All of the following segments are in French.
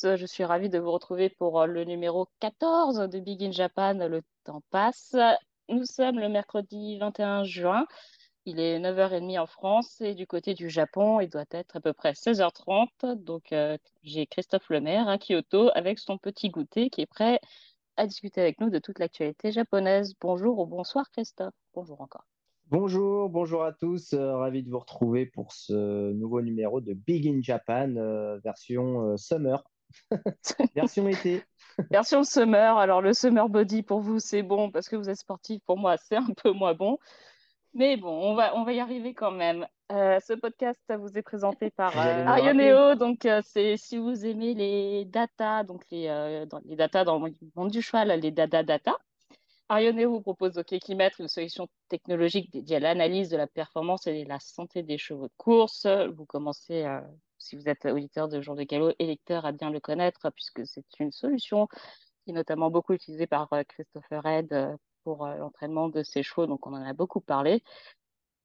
tous, je suis ravie de vous retrouver pour le numéro 14 de Big in Japan. Le temps passe. Nous sommes le mercredi 21 juin. Il est 9h30 en France et du côté du Japon, il doit être à peu près 16h30. Donc euh, j'ai Christophe Lemaire à Kyoto avec son petit goûter qui est prêt à discuter avec nous de toute l'actualité japonaise. Bonjour ou bonsoir Christophe. Bonjour encore. Bonjour, bonjour à tous. Euh, ravi de vous retrouver pour ce nouveau numéro de Big in Japan, euh, version euh, summer, version été. version summer. Alors, le summer body pour vous, c'est bon parce que vous êtes sportif. Pour moi, c'est un peu moins bon. Mais bon, on va, on va y arriver quand même. ce podcast vous est présenté par Arioneo. Donc, c'est si vous aimez les data, donc les, dans, les data dans le monde du cheval, les data data. Arioneo vous propose au Kekimètre une solution technologique dédiée à l'analyse de la performance et de la santé des chevaux de course. Vous commencez, euh, si vous êtes auditeur de Jour de Galop et lecteur, à bien le connaître, puisque c'est une solution qui est notamment beaucoup utilisée par euh, Christopher Head euh, pour l'entraînement de ses chevaux, donc on en a beaucoup parlé.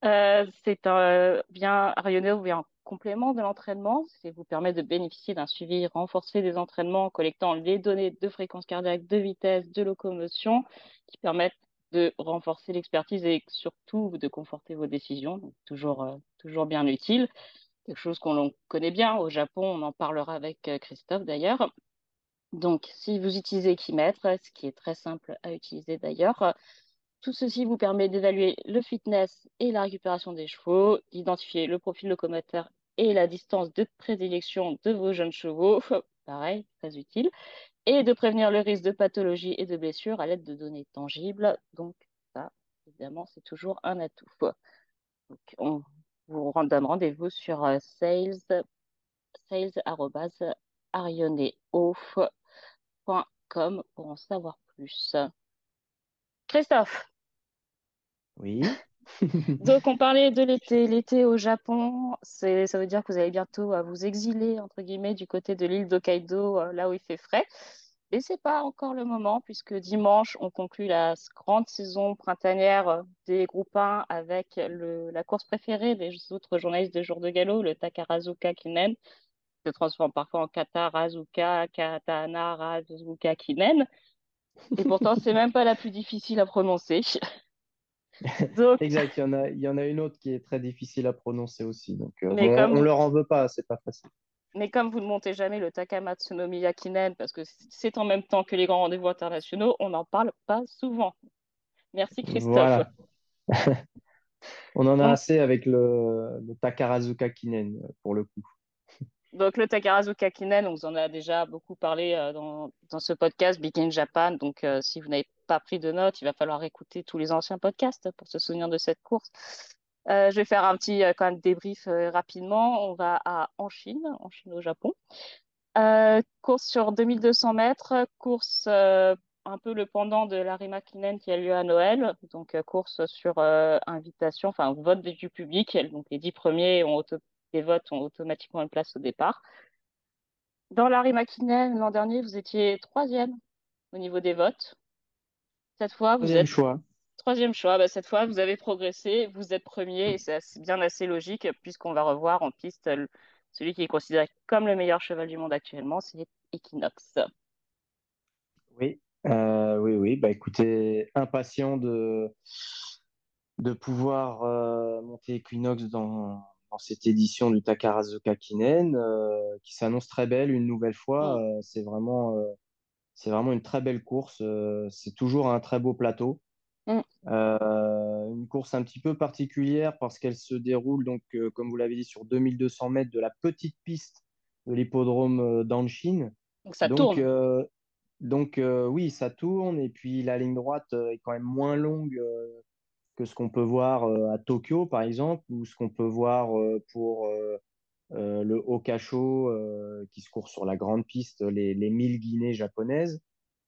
c'est un bien Arioneo vient complément de l'entraînement. Ça vous permet de bénéficier d'un suivi renforcé des entraînements en collectant les données de fréquence cardiaque, de vitesse, de locomotion qui permettent de renforcer l'expertise et surtout de conforter vos décisions. Donc, toujours, euh, toujours bien utile. Quelque chose qu'on connaît bien au Japon, on en parlera avec euh, Christophe d'ailleurs. Donc, si vous utilisez Equimètre, ce qui est très simple à utiliser d'ailleurs, tout ceci vous permet d'évaluer le fitness et la récupération des chevaux, d'identifier le profil locomoteur et la distance de prédilection de vos jeunes chevaux, pareil, très utile, et de prévenir le risque de pathologie et de blessure à l'aide de données tangibles. Donc ça, évidemment, c'est toujours un atout. Donc, on vous donne rendez-vous sur euh, sales, pour en savoir plus. Christophe, oui. Donc, on parlait de l'été. L'été au Japon, c'est, ça veut dire que vous allez bientôt à vous exiler, entre guillemets, du côté de l'île d'Hokkaido, euh, là où il fait frais. Mais c'est pas encore le moment, puisque dimanche, on conclut la grande saison printanière des groupes 1 avec le, la course préférée des autres journalistes de jour de galop, le Takarazuka Kinen, qui se transforme parfois en Katarazuka, Katanarazuka Kinen. Et pourtant, c'est même pas la plus difficile à prononcer. Exact, il y, en a, il y en a une autre qui est très difficile à prononcer aussi. Donc, euh, on, ne leur en veut pas, c'est pas facile. Mais comme vous ne montez jamais le Takamatsu no Miyakinen, parce que c'est en même temps que les grands rendez-vous internationaux, on n'en parle pas souvent. Merci Christophe. on en a assez avec le, le Takarazuka Kinen, pour le coup. Donc, le Takarazuka Kinen, on vous en a déjà beaucoup parlé euh, dans, dans, ce podcast Big in Japan. Donc, euh, si vous n'avez pas pris de notes, il va falloir écouter tous les anciens podcasts pour se souvenir de cette course. Euh, je vais faire un petit quand même débrief rapidement. On va à, en Chine, en Chine au Japon. course sur 2200 mètres, course un peu le pendant de l'Arima Kinen qui a lieu à Noël. Donc, course sur invitation, enfin vote du public. Donc, les dix premiers ont auto les votes ont automatiquement une place au départ. Dans Larry McKinnon, l'an dernier, vous étiez troisième au niveau des votes. Cette fois, vous êtes choix. Troisième choix. Bah, cette fois, vous avez progressé, vous êtes premier et c'est bien assez logique puisqu'on va revoir en piste celui qui est considéré comme le meilleur cheval du monde actuellement, c'est Equinox. Oui, euh, oui, oui. Bah, écoutez, impatient de, de pouvoir euh, monter Equinox dans, cette édition du Takarazuka Kinen, euh, qui s'annonce très belle une nouvelle fois. Euh, c'est vraiment, c'est vraiment une très belle course. c'est toujours un très beau plateau. Mm. une course un petit peu particulière parce qu'elle se déroule, donc, comme vous l'avez dit, sur 2200 mètres de la petite piste de l'hippodrome d'Anshin. Donc ça tourne. donc oui, ça tourne et puis la ligne droite est quand même moins longue que ce qu'on peut voir euh, à Tokyo, par exemple, ou ce qu'on peut voir euh, pour euh, le Okasho, qui se court sur la grande piste, les, les 1000 Guinées japonaises,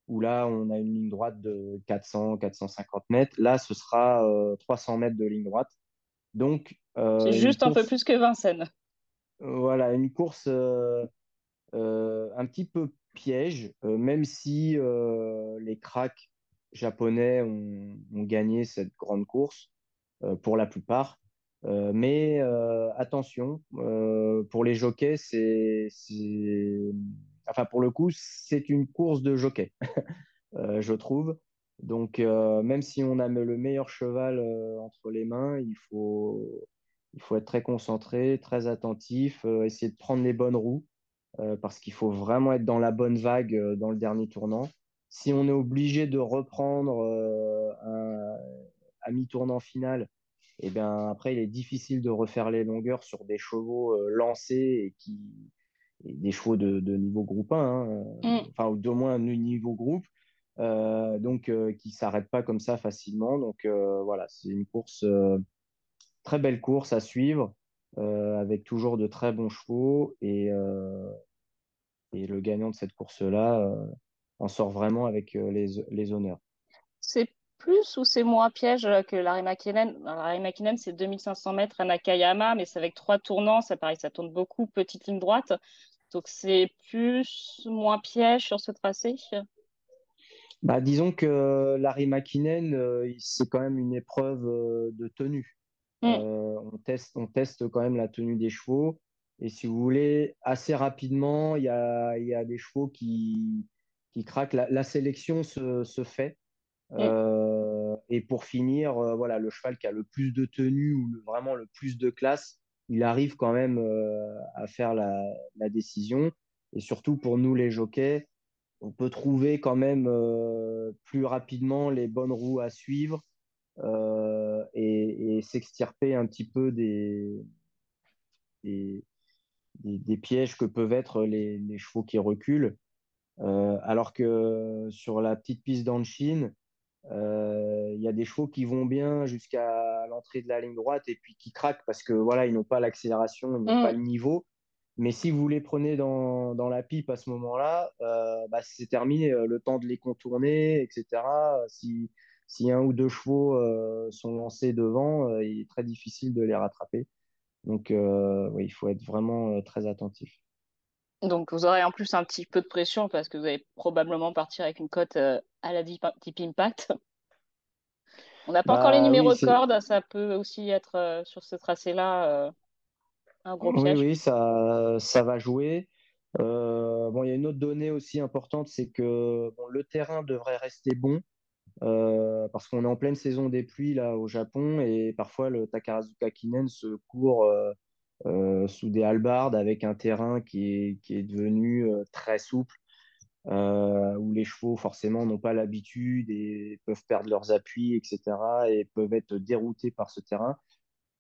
où là, on a une ligne droite de 400, 450 mètres. Là, ce sera 300 mètres de ligne droite. Donc, c'est juste un peu plus que Vincennes. Voilà, une course un petit peu piège, même si les cracks japonais ont, gagné cette grande course euh, pour la plupart. Euh, mais euh, attention, pour les jockeys, c'est enfin pour le coup, c'est une course de jockey, je trouve. Donc, même si on a le meilleur cheval entre les mains, il faut, il faut être très concentré, très attentif, essayer de prendre les bonnes roues, parce qu'il faut vraiment être dans la bonne vague dans le dernier tournant. Si on est obligé de reprendre un, à mi-tournant final, et eh bien après, il est difficile de refaire les longueurs sur des chevaux lancés et qui des chevaux de, niveau groupe 1, hein, mm. enfin, ou d'au moins un niveau groupe. Euh, donc euh, qui s'arrête pas comme ça facilement. Donc euh, voilà, c'est une course, très belle course à suivre, avec toujours de très bons chevaux et, et le gagnant de cette course-là en sort vraiment avec les, les honneurs. C'est plus ou c'est moins piège que Larry McKinnon Larry McKinnon, c'est 2500 mètres à Nakayama, mais c'est avec trois tournants, ça paraît ça tourne beaucoup, petite ligne droite. Donc c'est plus moins piège sur ce tracé? Bah, disons que Larry McKinnon, euh, c'est quand même une épreuve euh, de tenue. Mm. Euh, on, teste, on teste quand même la tenue des chevaux. Et si vous voulez, assez rapidement, il y a, y a, des chevaux qui, qui craquent. La, sélection se, se fait. Mm. et pour finir, voilà, le cheval qui a le plus de tenue ou vraiment le plus de classe, il arrive quand même à faire la, décision. Et surtout pour nous, les jockeys, on peut trouver quand même euh, plus rapidement les bonnes roues à suivre euh, et, s'extirper un petit peu des, pièges que peuvent être les, chevaux qui reculent. Euh, alors que sur la petite piste d'Anchine, il y a des chevaux qui vont bien jusqu'à l'entrée de la ligne droite et puis qui craquent parce que voilà, ils n'ont pas l'accélération, ils n'ont pas le niveau. Mais si vous les prenez dans, dans la pipe à ce moment-là, euh, bah, c'est terminé. Euh, le temps de les contourner, etc. Si, si un ou deux chevaux euh, sont lancés devant, il est très difficile de les rattraper. Donc, oui, il faut être vraiment très attentif. Donc, vous aurez en plus un petit peu de pression parce que vous allez probablement partir avec une cote à la Deep, Impact. On n'a pas encore les bah numéros de corde, ça peut aussi être sur ce tracé-là oui, oui, ça, ça va jouer. Euh, bon, il y a une autre donnée aussi importante, c'est que le terrain devrait rester bon euh, parce qu'on est en pleine saison des pluies là au Japon et parfois le Takarazuka Kinen se court euh, sous des halbardes avec un terrain qui est, qui est devenu très souple. où les chevaux forcément n'ont pas l'habitude et peuvent perdre leurs appuis, etc. et peuvent être déroutés par ce terrain.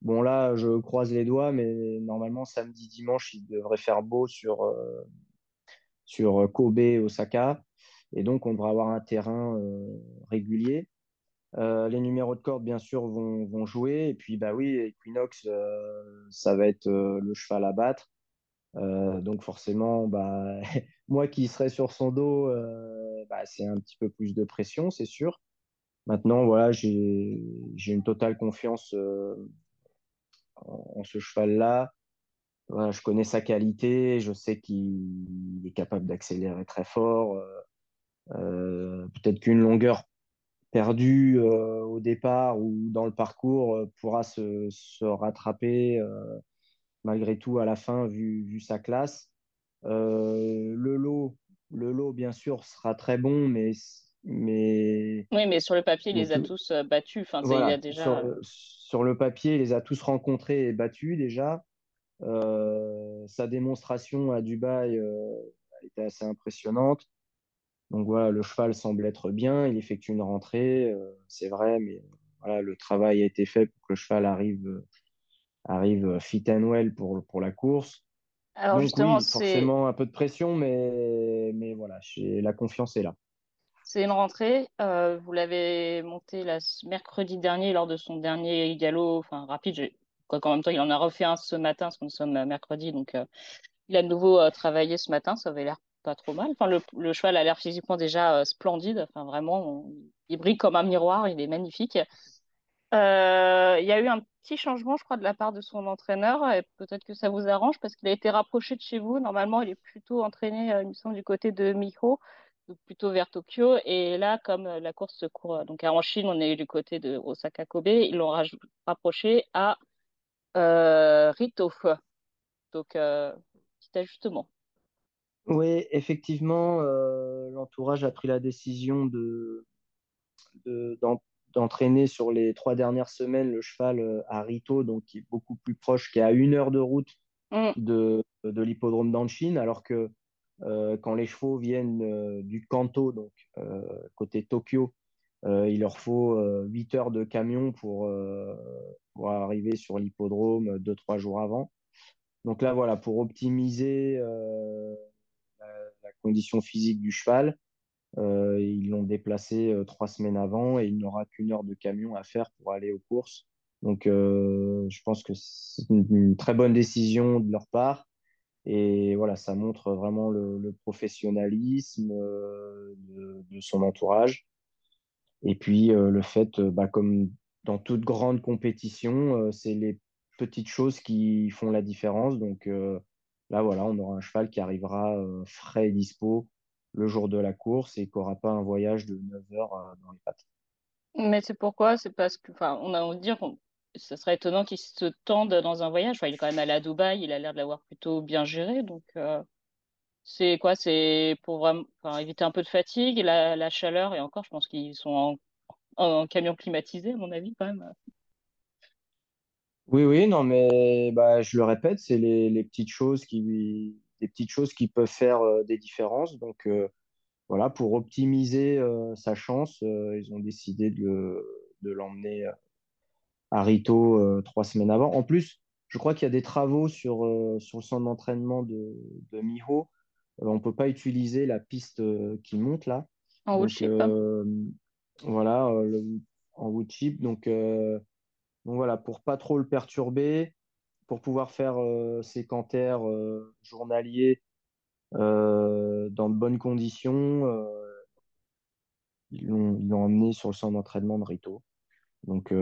Bon, là, je croise les doigts, mais normalement, samedi, dimanche, il devrait faire beau sur, euh, sur Kobe Osaka. Et donc, on devrait avoir un terrain euh, régulier. Euh, les numéros de corde, bien sûr, vont, jouer. Et puis, bah oui, Equinox, ça va être le cheval à battre. donc, forcément, bah, moi qui serai sur son dos, bah, c'est un petit peu plus de pression, c'est sûr. Maintenant, voilà, j'ai une totale confiance en, ce cheval-là. je connais sa qualité, je sais qu'il est capable d'accélérer très fort. Euh, euh, peut-être qu'une longueur perdue euh, au départ ou dans le parcours pourra se, rattraper malgré tout à la fin vu, sa classe. le lot, le lot bien sûr sera très bon, mais mais oui, mais sur le papier, il les a tous battus. Enfin, il a déjà sur le papier, il les a tous rencontrés et battus déjà. Sa démonstration à Dubaï euh, était assez impressionnante. Donc voilà, le cheval semble être bien, il effectue une rentrée, euh, c'est vrai, mais voilà, le travail a été fait pour que le cheval arrive, arrive fit and well pour, pour la course. Alors justement, c'est forcément un peu de pression, mais, mais voilà, la confiance est là. C'est une rentrée. Euh, vous l'avez monté la, mercredi dernier lors de son dernier galop, enfin rapide. Quoi qu'en même temps, il en a refait un ce matin, parce que nous sommes mercredi. Donc, euh, il a de nouveau euh, travaillé ce matin. Ça avait l'air pas trop mal. Enfin, le, cheval a l'air physiquement déjà splendide. Enfin, vraiment, il brille comme un miroir. Il est magnifique. il y a eu un petit changement, je crois, de la part de son entraîneur. Peut-être que ça vous arrange parce qu'il a été rapproché de chez vous. Normalement, il est plutôt entraîné, il me semble, du côté de Miho plutôt vers Tokyo. Et là, comme euh, la course se court euh, donc en Chine, on est du côté de Osaka Kobe, ils l'ont rapproché à euh. Donc, petit ajustement. Oui, effectivement, euh, l'entourage a pris la décision de, de- d'en- d'entraîner sur les trois dernières semaines le cheval euh, à Rito, donc qui est beaucoup plus proche, qui est à une heure de route Mm. de, de l'hippodrome d'Anshin, alors que euh, quand les chevaux viennent euh, du Kanto, donc euh, côté Tokyo, euh, il leur faut euh, 8 heures de camion pour, euh, pour arriver sur l'hippodrome deux, trois jours avant. Donc là, voilà, pour optimiser euh, la, condition physique du cheval, euh, ils l'ont déplacé euh, trois semaines avant et il n'aura qu'une heure de camion à faire pour aller aux courses. Donc, euh, je pense que c'est une, très bonne décision de leur part. Et voilà, ça montre vraiment le, professionnalisme de, de son entourage. Et puis, le fait, bah, comme dans toute grande compétition, c'est les petites choses qui font la différence. Donc, là, voilà, on aura un cheval qui arrivera euh, frais et dispo le jour de la course et qui n'aura pas un voyage de 9 heures euh, dans les pattes. Mais c'est pourquoi? C'est parce que, enfin, on a envie de dire, on- ce serait étonnant qu'il se tende dans un voyage. Il est quand même allé à Dubaï, il a l'air de l'avoir plutôt bien géré. Donc, euh, c'est quoi? C'est pour vraiment, éviter un peu de fatigue, la, la chaleur, et encore, je pense qu'ils sont en, en camion climatisé, à mon avis, quand même. Oui, oui, non, mais bah, je le répète, c'est les, les petites choses qui, les petites choses qui peuvent faire euh, des différences. Donc, euh, voilà, pour optimiser euh, sa chance, ils ont décidé de, le- de l'emmener à Rito euh, trois semaines avant. En plus, je crois qu'il y a des travaux sur, euh, sur le centre d'entraînement de, de Miho. Euh, on ne peut pas utiliser la piste euh, qui monte là. En Donc, chip. euh, voilà, euh, le- en wood chip. Donc, euh, donc, voilà, pour pas trop le perturber, pour pouvoir faire euh, ses canters euh, journaliers euh, dans de bonnes conditions, ils l'ont emmené sur le centre d'entraînement de Rito. Donc,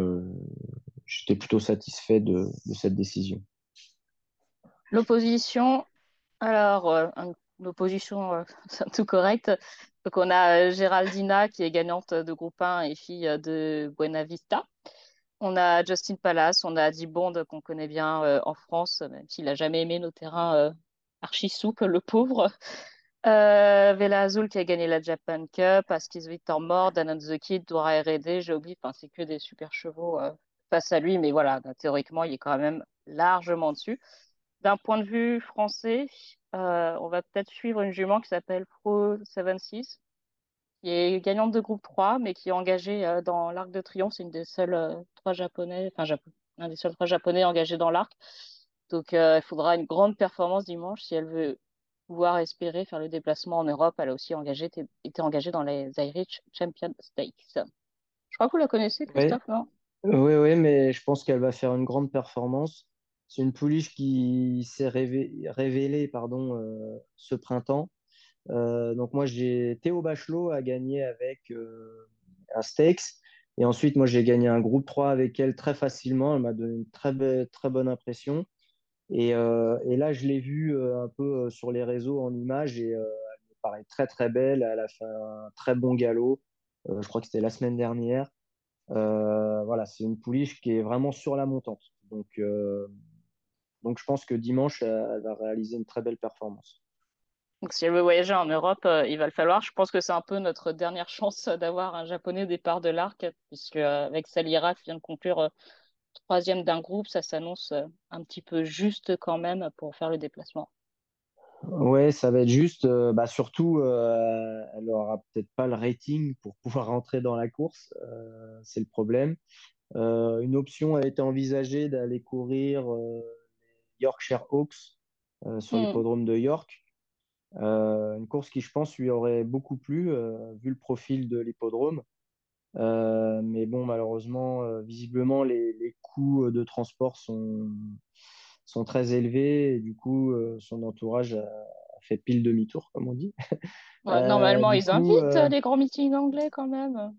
j'étais plutôt satisfait de, cette décision. L'opposition, alors, euh, l'opposition, c'est tout correct. Donc, on a Géraldina, qui est gagnante de groupe 1 et fille de Buena Vista. On a Justin Palace, on a Dibond qu'on connaît bien euh, en France, même s'il n'a jamais aimé nos terrains euh, archi souples, le pauvre. Euh, Vela Azul qui a gagné la Japan Cup, Askis Victor Mort, Danon the Kid, Dora R&D, j'ai oublié, enfin, c'est que des super chevaux euh, face à lui, mais voilà, bah, théoriquement, il est quand même largement dessus. D'un point de vue français, euh, on va peut-être suivre une jument qui s'appelle Pro 76, qui est gagnante de groupe 3, mais qui est engagée euh, dans l'Arc de Triomphe. C'est une des seules euh, trois japonais, enfin, un des seuls trois japonais engagés dans l'Arc. Donc, euh, il faudra une grande performance dimanche si elle veut pouvoir espérer faire le déplacement en Europe. Elle a aussi engagé, été, engagée dans les Irish Champion Stakes. Je crois que vous la connaissez, Oui, Christophe, non? oui, oui, mais je pense qu'elle va faire une grande performance. C'est une pouliche qui s'est révé- révélée pardon, euh, ce printemps. Euh, donc moi, j'ai Théo Bachelot a gagné avec euh, un Stakes. Et ensuite, moi, j'ai gagné un groupe 3 avec elle très facilement. Elle m'a donné une très, très bonne impression. Et, euh, et là, je l'ai vue euh, un peu euh, sur les réseaux en images et euh, elle me paraît très, très belle. Elle a fait un très bon galop. Euh, je crois que c'était la semaine dernière. Euh, voilà, c'est une pouliche qui est vraiment sur la montante. Donc, euh, donc je pense que dimanche, elle va réaliser une très belle performance. Donc, si elle veut voyager en Europe, euh, il va le falloir. Je pense que c'est un peu notre dernière chance d'avoir un Japonais au départ de l'arc, puisque euh, avec Salira qui vient de conclure euh, troisième d'un groupe, ça s'annonce un petit peu juste quand même pour faire le déplacement. Ouais, ça va être juste. bah, surtout, elle aura peut-être pas le rating pour pouvoir rentrer dans la course. c'est le problème. Une option a été envisagée d'aller courir les Yorkshire Oaks euh, sur Hmm. l'hippodrome de York. Euh, une course qui, je pense, lui aurait beaucoup plu, euh, vu le profil de l'hippodrome. Euh, mais bon, malheureusement, visiblement, les, les coûts de transport sont, sont très élevés et du coup, son entourage a, a fait pile demi-tour, comme on dit. Ouais, normalement, ils coup, invitent les grands meetings anglais quand même.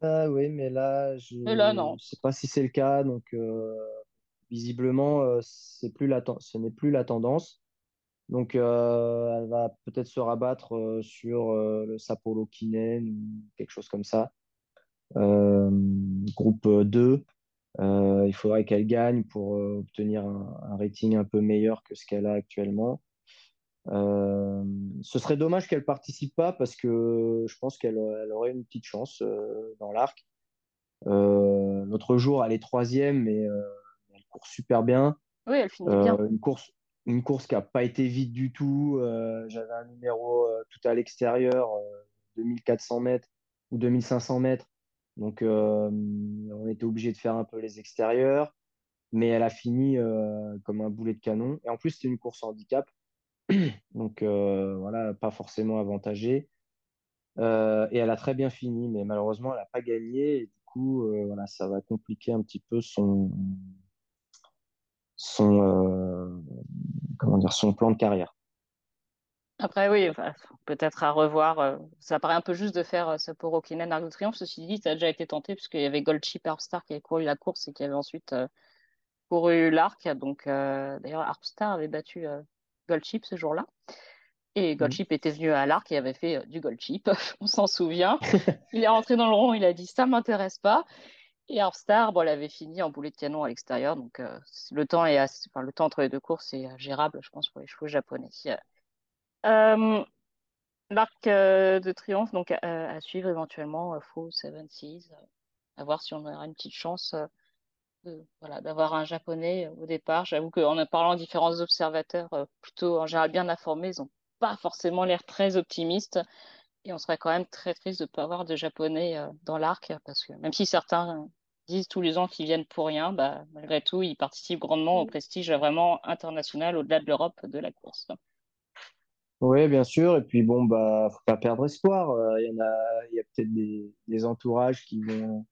ah oui, mais là, je ne sais pas si c'est le cas. Donc, visiblement, plus la, ce n'est plus la tendance. Donc, euh, elle va peut-être se rabattre euh, sur euh, le Sapporo Kinen ou quelque chose comme ça. Groupe 2. Euh, il faudrait qu'elle gagne pour obtenir un, un rating un peu meilleur que ce qu'elle a actuellement. Ce serait dommage qu'elle participe pas parce que je pense qu'elle aurait une petite chance dans l'arc. L'autre jour, elle est troisième, mais elle court super bien. Oui, elle finit bien. Une course, une course qui n'a pas été vite du tout. J'avais un numéro tout à l'extérieur, 2400 mètres ou 2500 mètres. Donc, on était obligé de faire un peu les extérieurs. Mais elle a fini comme un boulet de canon. Et en plus, c'était une course handicap. Donc euh, voilà, pas forcément avantagée. Euh, et elle a très bien fini, mais malheureusement, elle n'a pas gagné. Et du coup, euh, voilà, ça va compliquer un petit peu son, comment dire, son plan de carrière. Après, oui, peut-être à revoir. ça paraît un peu juste de faire ce pour Okinen Arc de Triomphe. Ceci dit, ça a déjà été tenté, puisqu'il y avait Goldchip Harpstar qui avait couru la course et qui avait ensuite couru l'arc. Donc, d'ailleurs, Harpstar avait battu Goldchip ce jour-là. Et Goldchip était venu à l'arc et avait fait euh, du Goldchip, on s'en souvient. il est rentré dans le rond, il a dit ça m'intéresse pas. Et Harpstar, bon, elle avait fini en boulet de canon à l'extérieur, donc euh, le temps est enfin, le temps entre les deux courses est euh, gérable, je pense, pour les chevaux japonais. L'arc de triomphe, donc à suivre éventuellement, Faux Seven Seas, à voir si on aura une petite chance voilà, d'avoir un japonais euh, au départ. J'avoue qu'en parlant à différents observateurs, euh, plutôt en général bien informés, ils n'ont pas forcément l'air très optimistes. Et on serait quand même très triste de ne pas avoir de japonais euh, dans l'arc, parce que même si certains disent tous les ans qu'ils viennent pour rien, bah, malgré tout, ils participent grandement au mm. prestige vraiment international au-delà de l'Europe de la course. Oui, bien sûr. Et puis bon, bah, faut pas perdre espoir. Il y en a, il y a peut-être des, des, entourages qui vont,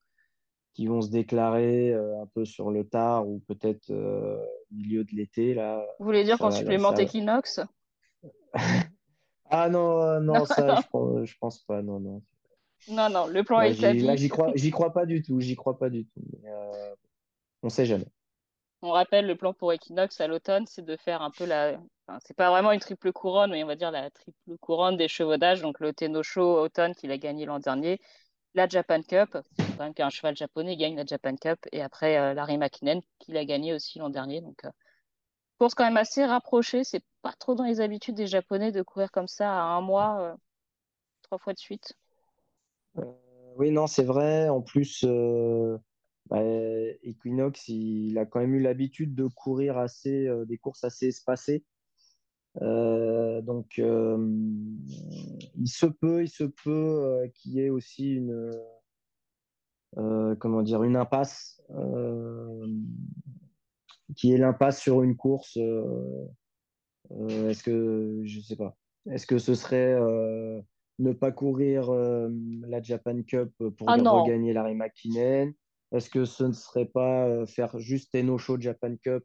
qui vont se déclarer euh, un peu sur le tard ou peut-être euh, au milieu de l'été. Là, Vous voulez dire qu'en supplément Equinox? Ah non, euh, non, ça, je pense, pense pas. Non, non. Non, non, le plan est établi. Là, j'y crois, j'y crois pas du tout. J'y crois pas du tout. on sait jamais. On rappelle le plan pour Equinox à l'automne, c'est de faire un peu la. Enfin, c'est pas vraiment une triple couronne, mais on va dire la triple couronne des chevaudages. Donc le Tenosho automne qu'il a gagné l'an dernier, la Japan Cup, c'est quand même qu'un cheval japonais gagne la Japan Cup, et après euh, Larry Makinen qui l'a gagné aussi l'an dernier. Donc, euh, course quand même assez rapprochée. C'est pas trop dans les habitudes des Japonais de courir comme ça à un mois, euh, trois fois de suite. Oui, non, c'est vrai. En plus, bah, Equinox, il, a quand même eu l'habitude de courir assez, des courses assez espacées. Euh, donc, euh, il se peut, il se peut euh, qu'il y ait aussi une, comment dire, une impasse, qui est l'impasse sur une course. Est-ce que, je sais pas, est-ce que ce serait ne pas courir la Japan Cup pour ah regagner la Makinen Est-ce que ce ne serait pas faire juste Show Japan Cup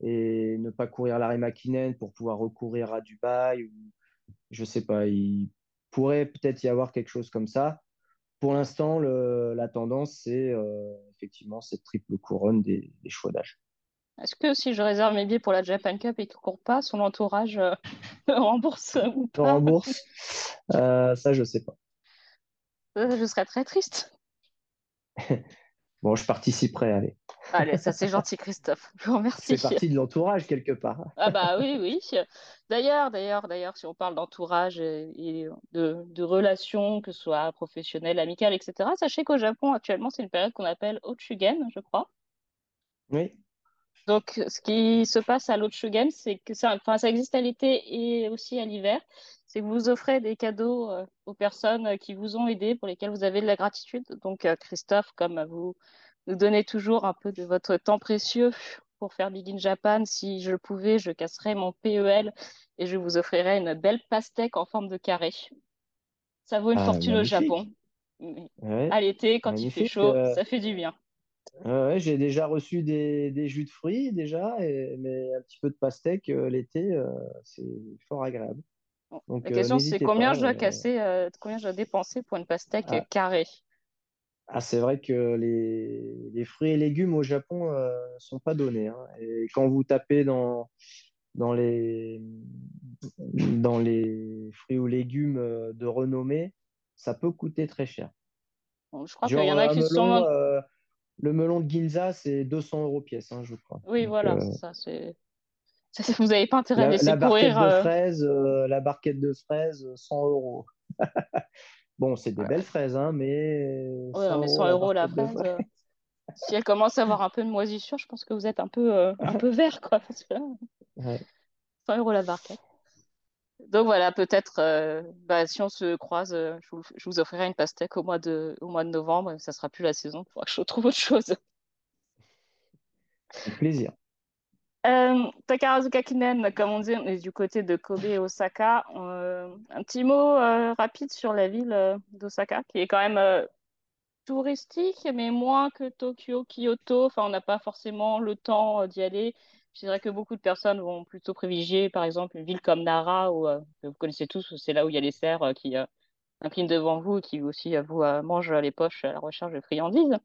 et ne pas courir l'arrêt Makinen pour pouvoir recourir à Dubaï ou je sais pas, il pourrait peut-être y avoir quelque chose comme ça. Pour l'instant, la tendance, c'est euh, effectivement cette triple couronne des, choix d'âge. Est-ce que si je réserve mes billets pour la Japan Cup et qu'il ne court pas, son entourage euh, rembourse ou pas Rembourse euh, Ça, je ne sais pas. Je serais très triste. Bon, je participerai, allez. Allez, ça c'est gentil, Christophe. Je vous remercie. C'est partie de l'entourage quelque part. Ah bah oui, oui. D'ailleurs, d'ailleurs, d'ailleurs, si on parle d'entourage et de, relations, que ce soit professionnelles, amicales, etc., sachez qu'au Japon, actuellement, c'est une période qu'on appelle Ochugen, je crois. Oui. Donc, ce qui se passe à l'Ochugen, c'est que ça, enfin, ça existe à l'été et aussi à l'hiver. C'est que vous offrez des cadeaux euh, aux personnes qui vous ont aidé, pour lesquelles vous avez de la gratitude. Donc, euh, Christophe, comme vous nous donnez toujours un peu de votre temps précieux pour faire Big in Japan, si je le pouvais, je casserais mon PEL et je vous offrirais une belle pastèque en forme de carré. Ça vaut une ah, fortune au Japon. à l'été, quand il fait chaud, euh, ça fait du bien. J'ai déjà reçu des, jus de fruits déjà, mais un petit peu de pastèque l'été, c'est fort agréable. Donc, la question, c'est combien je dois casser, combien je dois dépenser pour une pastèque ah. carrée? Ah, c'est vrai que les, les, fruits et légumes au Japon ne euh, sont pas donnés. Hein. Et quand vous tapez dans, dans, les, dans les fruits ou légumes euh, de renommée, ça peut coûter très cher. je crois qu'il y en a qui sont. Euh, le melon de Ginza, c'est 200 euros pièce, hein, je crois. Oui, voilà, ça. Vous n'avez pas intérêt à laisser la courir. Barquette de fraises, la barquette de fraises, 100 euros. bon, c'est des belles fraises, hein, mais. Ouais, 100 mais 100 euros la fraise. si elle commence à avoir un peu de moisissure, je pense que vous êtes un peu, un peu vert, quoi. Parce que là, 100 euros la barquette. Donc voilà, peut-être, euh, bah, si on se croise, euh, je, vous, offrirai une pastèque au mois de, au mois de novembre. Ça sera plus la saison. Il faudra que je trouve autre chose. Avec plaisir. Euh, Takarazuka Kinen, comme on dit, on est du côté de Kobe et Osaka. un petit mot rapide sur la ville d'Osaka, qui est quand même touristique, mais moins que Tokyo, Kyoto. Enfin, on n'a pas forcément le temps d'y aller. Je dirais que beaucoup de personnes vont plutôt privilégier, par exemple, une ville comme Nara, où, euh, que vous connaissez tous, c'est là où il y a les cerfs euh, qui inclinent euh, devant vous et qui aussi vous mangent les poches à la recherche de friandises.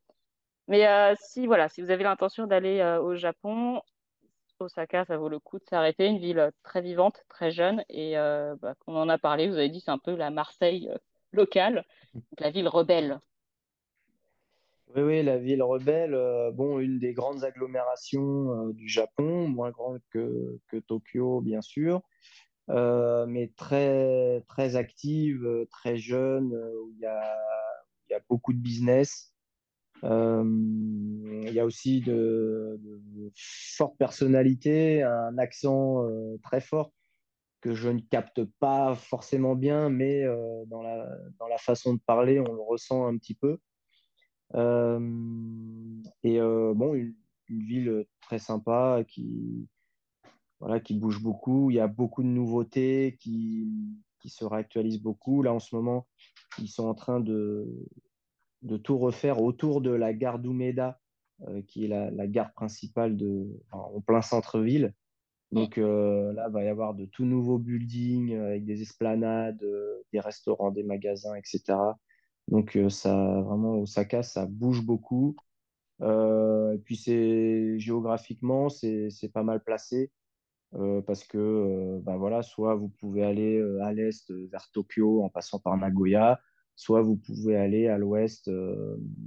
Mais si, voilà, si vous avez l'intention d'aller au Japon, Osaka, ça vaut le coup de s'arrêter. Une ville très vivante, très jeune. Et bah, comme on en a parlé, vous avez dit, c'est un peu la Marseille locale, donc la ville rebelle. Oui, oui, la ville rebelle, euh, bon, une des grandes agglomérations euh, du Japon, moins grande que, que Tokyo, bien sûr, euh, mais très, très active, très jeune, où il y a, y a, beaucoup de business. il y a aussi de, de fortes personnalités, un accent très fort que je ne capte pas forcément bien, mais dans, la, dans la façon de parler, on le ressent un petit peu. Euh, et euh, bon, une, ville très sympa qui, voilà, qui bouge beaucoup. Il y a beaucoup de nouveautés qui, qui se réactualisent beaucoup. Là, en ce moment, ils sont en train de, de tout refaire autour de la gare d'Umeda, euh, qui est la, gare principale de, en plein centre-ville. Donc là, il va y avoir de tout nouveaux buildings avec des esplanades, des restaurants, des magasins, etc. Donc, euh, ça, vraiment, Osaka, ça bouge beaucoup. Euh, et puis, c'est géographiquement, c'est pas mal placé. Euh, parce que ben voilà, soit vous pouvez aller à l'est vers Tokyo en passant par Nagoya, soit vous pouvez aller à l'ouest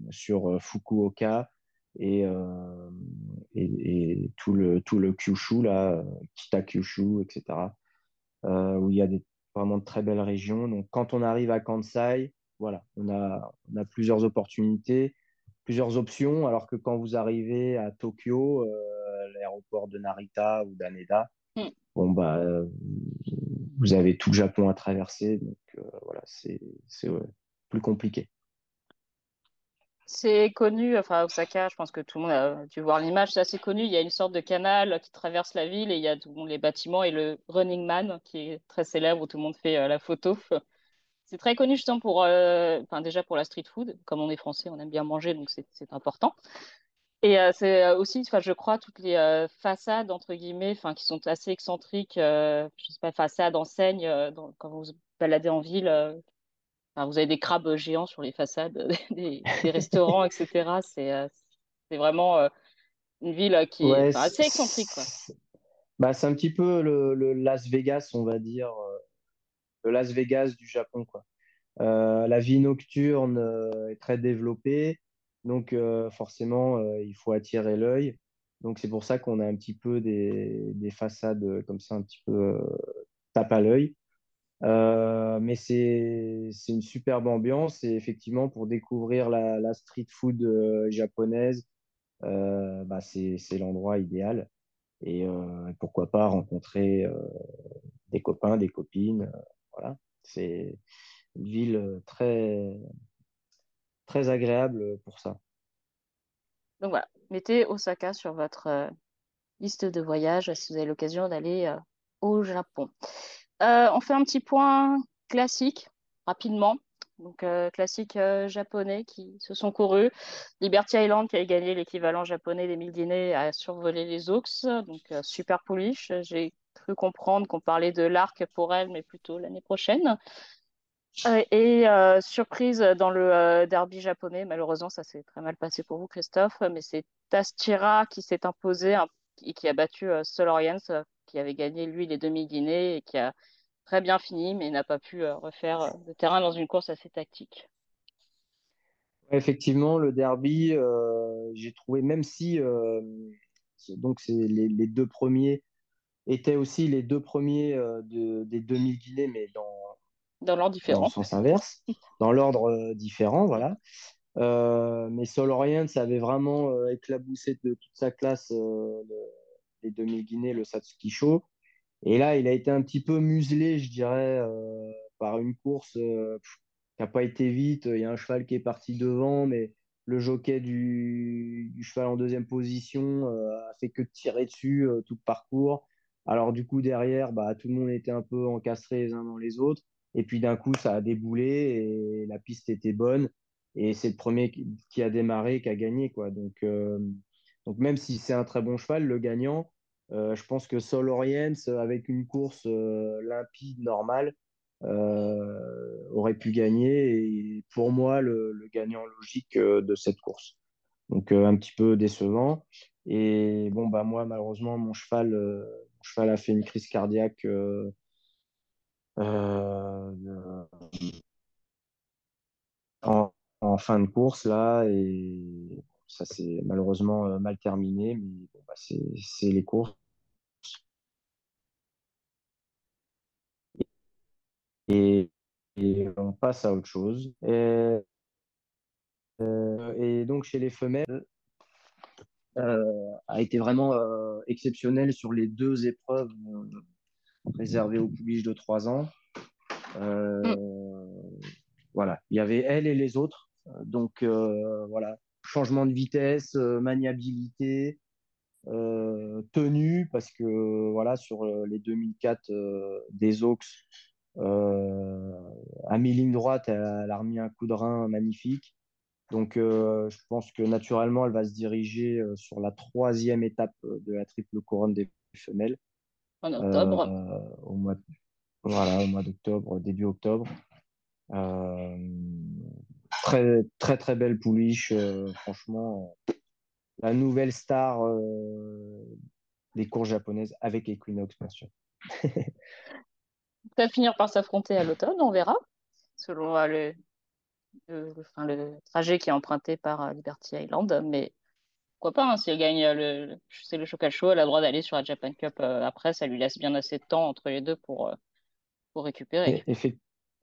sur Fukuoka et, et, tout, le, tout le Kyushu, là, Kita-Kyushu, etc., où il y a des, vraiment de très belles régions. Donc quand on arrive à Kansai, voilà, on a, on a plusieurs opportunités, plusieurs options, alors que quand vous arrivez à Tokyo, euh, l'aéroport de Narita ou d'Aneda, mm. bon, bah, vous avez tout le Japon à traverser, donc euh, voilà, c'est plus compliqué. C'est connu, enfin Osaka, je pense que tout le monde a dû voir l'image, c'est assez connu. Il y a une sorte de canal qui traverse la ville et il y a tout, les bâtiments et le Running Man qui est très célèbre où tout le monde fait euh, la photo. C'est très connu justement pour, euh, enfin déjà pour la street food. Comme on est français, on aime bien manger, donc c'est important. Et euh, c'est euh, aussi, enfin, je crois, toutes les façades entre guillemets, enfin, qui sont assez excentriques. je sais pas, façades, enseignes. quand vous vous baladez en ville, vous avez des crabes géants sur les façades des, restaurants, etc. C'est c'est vraiment une ville qui est assez excentrique. Bah, c'est un petit peu le, le, Las Vegas, on va dire le Las Vegas du Japon. Quoi. Euh, la vie nocturne euh, est très développée, donc euh, forcément, il faut attirer l'œil. Donc c'est pour ça qu'on a un petit peu des, des, façades comme ça, un petit peu tape à l'œil. mais c'est une superbe ambiance et effectivement pour découvrir la, street food japonaise, bah c'est l'endroit idéal. Et pourquoi pas rencontrer des copains, des copines. Voilà, c'est une ville très, très agréable pour ça. Donc voilà, mettez Osaka sur votre euh, liste de voyage si vous avez l'occasion d'aller euh, au Japon. Euh, on fait un petit point classique rapidement. Donc classique japonais qui se sont courus. Liberty Island qui a gagné l'équivalent japonais des mille dîners a survolé les Oaks. Donc super pouliche. J'ai cru comprendre qu'on parlait de l'arc pour elle, mais plutôt l'année prochaine. Euh, et euh, surprise dans le euh, derby japonais, malheureusement, ça s'est très mal passé pour vous, Christophe, mais c'est Tastira qui s'est imposé et qui a battu Soloriens, qui avait gagné lui les demi-guinées et qui a très bien fini, mais n'a pas pu refaire le terrain dans une course assez tactique. Effectivement, le derby, j'ai trouvé, même si donc c'est les, les, deux premiers étaient aussi les deux premiers de, des 2000 guinées, mais dans, dans l'ordre différent. Dans le sens inverse, dans l'ordre différent, voilà. mais Sol Orient, ça avait vraiment éclaboussé de toute sa classe les 2000 guinées, le Satsuki Show. Et là, il a été un petit peu muselé, je dirais, par une course qui n'a pas été vite. Il y a un cheval qui est parti devant, mais le jockey du, cheval en deuxième position euh, a fait que tirer dessus euh, tout le parcours. Alors du coup derrière, bah, tout le monde était un peu encastré les uns dans les autres. Et puis d'un coup, ça a déboulé et la piste était bonne. Et c'est le premier qui a démarré, qui a gagné. Quoi. Donc, euh, donc même si c'est un très bon cheval, le gagnant, je pense que Sol Orients, avec une course limpide, normale, euh, aurait pu gagner. Et pour moi, le, gagnant logique euh, de cette course. Donc euh, un petit peu décevant. Et bon, bah, moi, malheureusement, mon cheval, cheval a fait une crise cardiaque. En, fin de course là et ça s'est malheureusement mal terminé mais bon, bah, c'est les courses et, on passe à autre chose. Et, euh, donc chez les femelles, euh, a été vraiment euh, exceptionnel sur les deux épreuves réservées aux pouliches de 3 ans. Mm. Voilà, il y avait elle et les autres. Donc voilà, changement de vitesse, maniabilité, tenue, parce que voilà, sur les 2004 des euh, à mi-ligne droite, elle, a remis un coup de rein magnifique. Donc, euh, je pense que naturellement, elle va se diriger euh, sur la troisième étape de la triple couronne des femelles. En octobre. au mois, voilà, au mois d'octobre, début octobre. très, très, très belle pouliche. franchement, la nouvelle star des courses japonaises avec Equinox, bien sûr. peut-être finir par s'affronter à l'automne, on verra, selon euh, le, le, trajet qui est emprunté par euh, Liberty Island. Mais pourquoi pas, hein, si elle gagne le, c'est le Chocal Show, elle a le droit d'aller sur la Japan Cup euh, après, ça lui laisse bien assez de temps entre les deux pour, pour récupérer.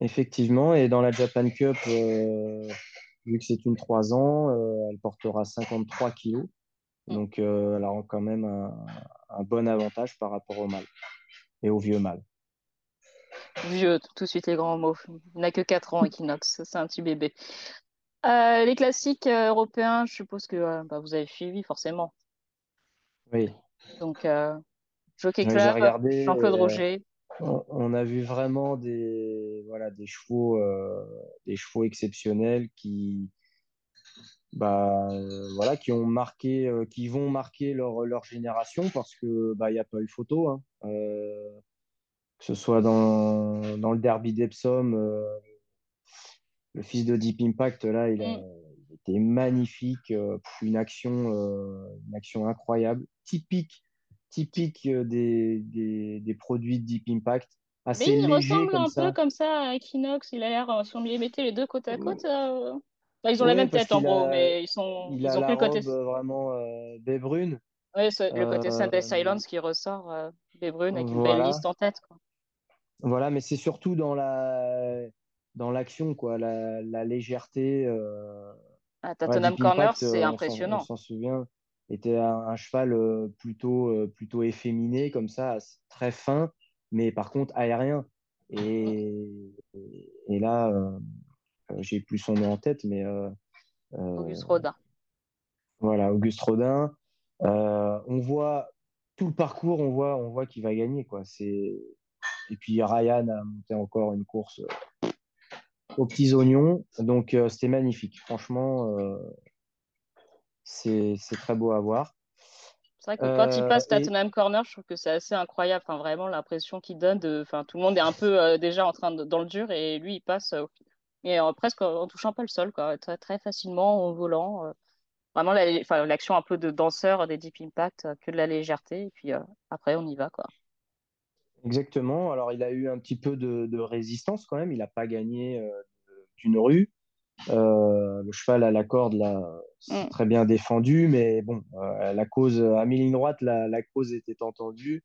effectivement, et dans la Japan Cup, vu que c'est une 3 ans, elle portera 53 kilos. Mm. Donc, elle aura quand même un, un bon avantage par rapport au mâle et au vieux mâle. Vieux, tout de suite les grands mots. Il n'a que 4 ans, Equinox, c'est un petit bébé. Euh, les classiques euh, européens, je suppose que euh, bah, vous avez suivi forcément. Oui. Donc, Jockey Club, Jean-Claude Roger. On, a vu vraiment des, voilà, des, chevaux, des chevaux exceptionnels qui, bah, voilà, qui, ont marqué, qui vont marquer leur, leur génération parce qu'il bah, n'y a pas eu photo. Hein que ce soit dans, dans le derby d'Epsom, euh, le fils de Deep Impact, là, il, a, mm. été magnifique, euh, une, action, euh, une action incroyable, typique, typique des, des, des produits de Deep Impact. Assez Mais il ressemble un peu comme ça à Equinox, il a l'air, si on lui mettait les deux côte à côte, ils ont la même tête en gros, mais ils sont il a ont la plus le côté vraiment euh, brune. Oui, le côté Sunday Silence qui ressort, euh, brune avec une belle liste en tête. Quoi. Voilà, mais c'est surtout dans la dans l'action, quoi, la, la légèreté. Euh... Ah, Corner, c'est impressionnant. On s'en souvient, était un, cheval euh, plutôt euh, plutôt efféminé comme ça, très fin, mais par contre aérien. Et, et là, euh, j'ai plus son nom en tête, mais Auguste Rodin. Voilà, Auguste Rodin. on voit tout le parcours, on voit, on voit qu'il va gagner, quoi. C'est et puis Ryan a monté encore une course euh, aux petits oignons. Donc euh, c'était magnifique. Franchement, euh, c'est très beau à voir. C'est vrai que quand il passe Tottenham Corner, je trouve que c'est assez incroyable. Enfin, vraiment l'impression qu'il donne de. Enfin, tout le monde est un peu déjà en train de dans le dur et lui il passe mais presque en touchant pas le sol, quoi, très, très facilement en volant. vraiment l'action un peu de danseur des Deep Impact, que de la légèreté. Et puis après on y va quoi. Exactement. Alors, il a eu un petit peu de, résistance quand même. Il n'a pas gagné euh, d'une rue. Euh, le cheval à la corde, là, c'est mm. très bien défendu, mais bon, euh, la cause, à mi-ligne droite, la, cause était entendue.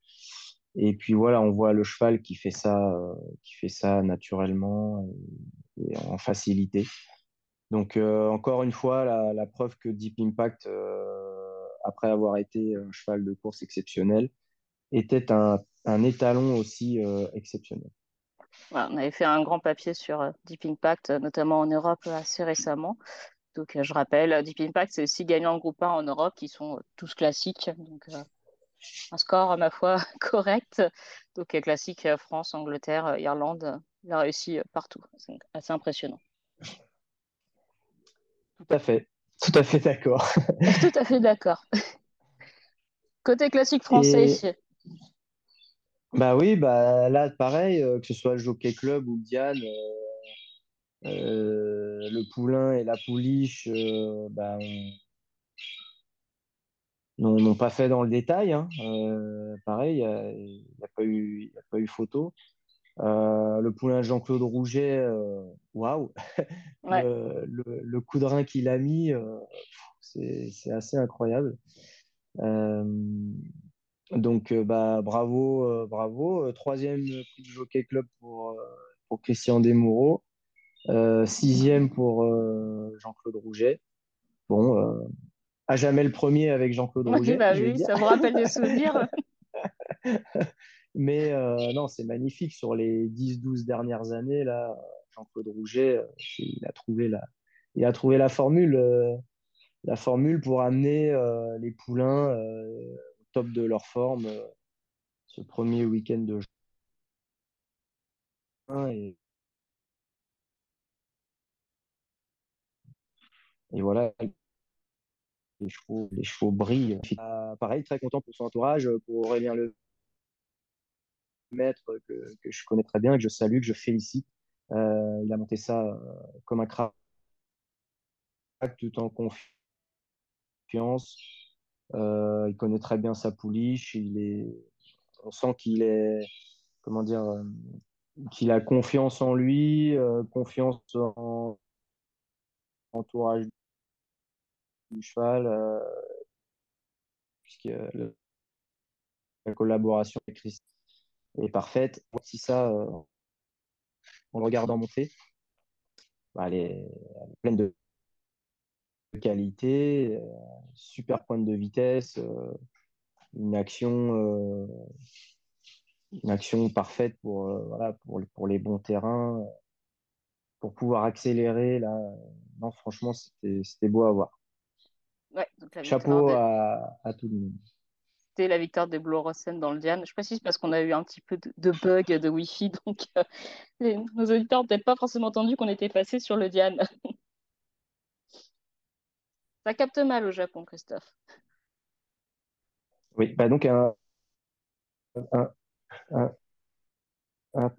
Et puis voilà, on voit le cheval qui fait ça, qui fait ça naturellement et, en facilité. Donc encore une fois, la, preuve que Deep Impact, après avoir été un cheval de course exceptionnel, était un, un étalon aussi exceptionnel. on avait fait un grand papier sur Deep Impact, notamment en Europe assez récemment. Donc, je rappelle, Deep Impact, c'est aussi gagnant le groupe 1 en Europe, qui sont tous classiques. Donc, un score, à ma foi, correct. Donc, classique France, Angleterre, Irlande, il a réussi partout. C'est assez impressionnant. Tout à fait. Tout à fait d'accord. Tout à fait d'accord. Côté classique français. Bah oui, bah là, pareil, que ce soit le Jockey Club ou Diane, le poulain et la pouliche, bah, n'ont pas fait dans le détail. Hein. pareil, il n'y a, pas eu, a pas eu photo. le poulain Jean-Claude Rouget, waouh, le, coup de rein qu'il a mis, c'est assez incroyable. Donc, bah, bravo, bravo. Troisième prix du Jockey Club pour, pour Christian Desmoureaux. sixième pour Jean-Claude Rouget. Bon, à jamais le premier avec Jean-Claude Rouget. Bah oui, ça me rappelle des souvenirs. Mais euh, non, c'est magnifique. Sur les 10-12 dernières années, là, Jean-Claude Rouget, euh, il a trouvé la, il a trouvé la formule, euh, la formule pour amener les poulains top de leur forme ce premier week-end de juin. Et, voilà, les chevaux, les chevaux brillent. pareil, très content pour son entourage, pour Aurélien Le maître que, je connais très bien, que je salue, que je félicite. Euh, il a monté ça euh, comme un crack tout en confiance. Euh, il connaît très bien sa pouliche. Il est, on sent qu'il est, comment dire, qu'il a confiance en lui, confiance en entourage du cheval, puisque la collaboration avec Christ est parfaite. Voici ça euh, en le regardant monter. Bah, elle, est, pleine de qualité, euh, super pointe de vitesse, euh, une action, une action parfaite pour, voilà, pour, pour les bons terrains, pour pouvoir accélérer. Là, non, franchement, c'était beau à voir. Chapeau à, à tout le monde la victoire des Blue Rosen dans le Diane. Je précise parce qu'on a eu un petit peu de, de bug de Wi-Fi, donc euh, nos auditeurs n'ont peut-être pas forcément entendu qu'on était passé sur le Diane. Ça capte mal au Japon, Christophe. Oui, bah donc un,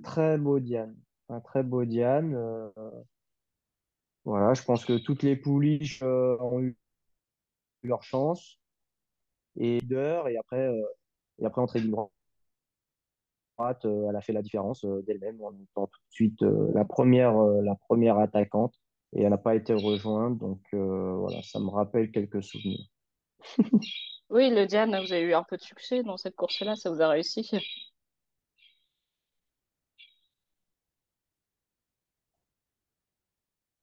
très beau Diane. Un très beau Diane. Euh, voilà, je pense que toutes les pouliches euh, ont eu leur chance et d'heures. Et après, euh, et après entrée du euh, elle a fait la différence d'elle-même en étant tout de suite la, première, la première attaquante. Et elle n'a pas été rejointe. Donc voilà, ça me rappelle quelques souvenirs. oui, le Diane, vous avez eu un peu de succès dans cette course-là, ça vous a réussi.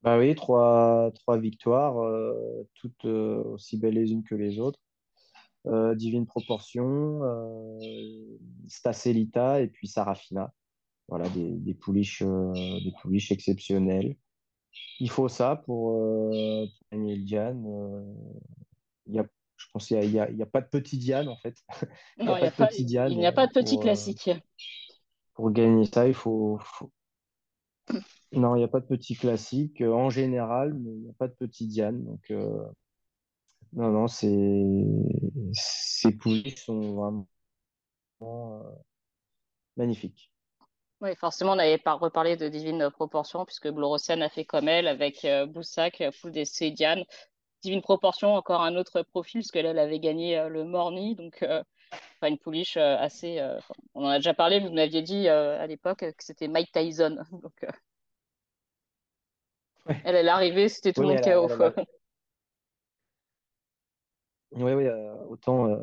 Bah oui, trois, trois victoires, toutes aussi belles les unes que les autres. Euh, Divine Proportion, euh, Stacelita et puis Sarafina. Voilà, des, des pouliches, euh, des pouliches exceptionnelles. Il faut ça pour, gagner le Diane. Il y a, je pense qu'il n'y a, a, pas de petit Diane en fait. il n'y a, pas de petit Diane. Il n'y a pas de petit classique. pour gagner ça, il faut... Non, il n'y a pas de petit classique en général, mais il n'y a pas de petit Diane. Donc, non, non, c'est ces poulies sont vraiment euh, magnifiques. Oui, forcément, on n'avait pas reparlé de Divine Proportion, puisque Blorossian a fait comme elle avec euh, Boussac, Poule des Diane. Divine Proportion, encore un autre profil, qu'elle elle avait gagné euh, le Morny, donc une pouliche assez. on en a déjà parlé, vous m'aviez dit à l'époque que c'était Mike Tyson. Donc, Elle, est arrivée, c'était tout le monde chaos. Oui, oui, euh, autant, euh,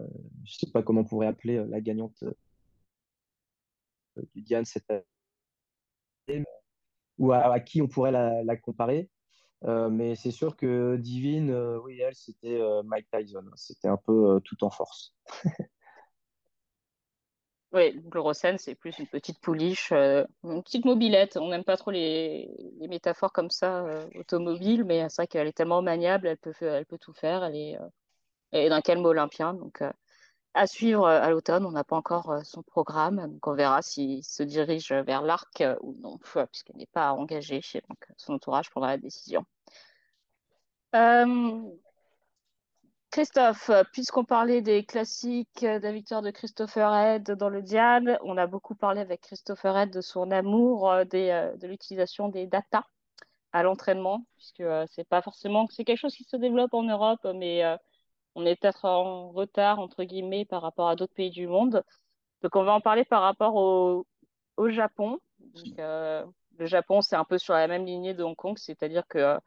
je ne sais pas comment on pourrait appeler euh, la gagnante du Diane cette année, ou à, qui on pourrait la, comparer. mais c'est sûr que Divine, oui, elle, c'était Mike Tyson. C'était un peu tout en force. Oui, Glorocène, c'est plus une petite pouliche, euh, une petite mobilette. On n'aime pas trop les, métaphores comme ça, euh, automobiles, mais c'est vrai qu'elle est tellement maniable, elle peut, elle peut tout faire. Elle est, euh, d'un calme olympien. Donc, à suivre à l'automne, on n'a pas encore son programme. Donc, on verra s'il se dirige vers l'arc ou non, puisqu'elle n'est pas engagée. Son entourage prendra la décision. Christophe, puisqu'on parlait des classiques de la victoire de Christopher Head dans le Diane, on a beaucoup parlé avec Christopher Head de son amour euh, euh, de l'utilisation des data à l'entraînement, puisque euh, c'est pas forcément c'est quelque chose qui se développe en Europe, mais on est peut-être en retard entre guillemets par rapport à d'autres pays du monde. Donc on va en parler par rapport au, Japon. le Japon, c'est un peu sur la même lignée de Hong Kong, c'est-à-dire que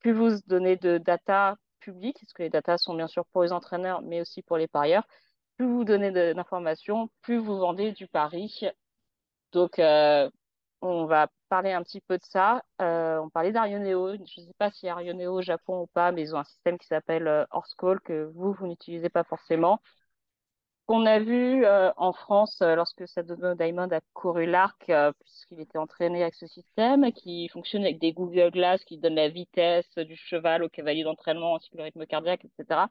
plus vous donnez de data public, parce que les datas sont bien sûr pour les entraîneurs, mais aussi pour les parieurs. Plus vous donnez d'informations, plus vous vendez du pari. Donc, euh, on va parler un petit peu de ça. Euh, on parlait d'Arioneo. Je ne sais pas si Arioneo au Japon ou pas, mais ils ont un système qui s'appelle euh, Horse Call que vous, vous n'utilisez pas forcément qu'on a vu euh, en France euh, lorsque Sadono Diamond a couru l'arc, puisqu'il était entraîné avec ce système, qui fonctionne avec des Google Glass qui donnent la vitesse du cheval au cavalier d'entraînement ainsi que le rythme cardiaque, etc.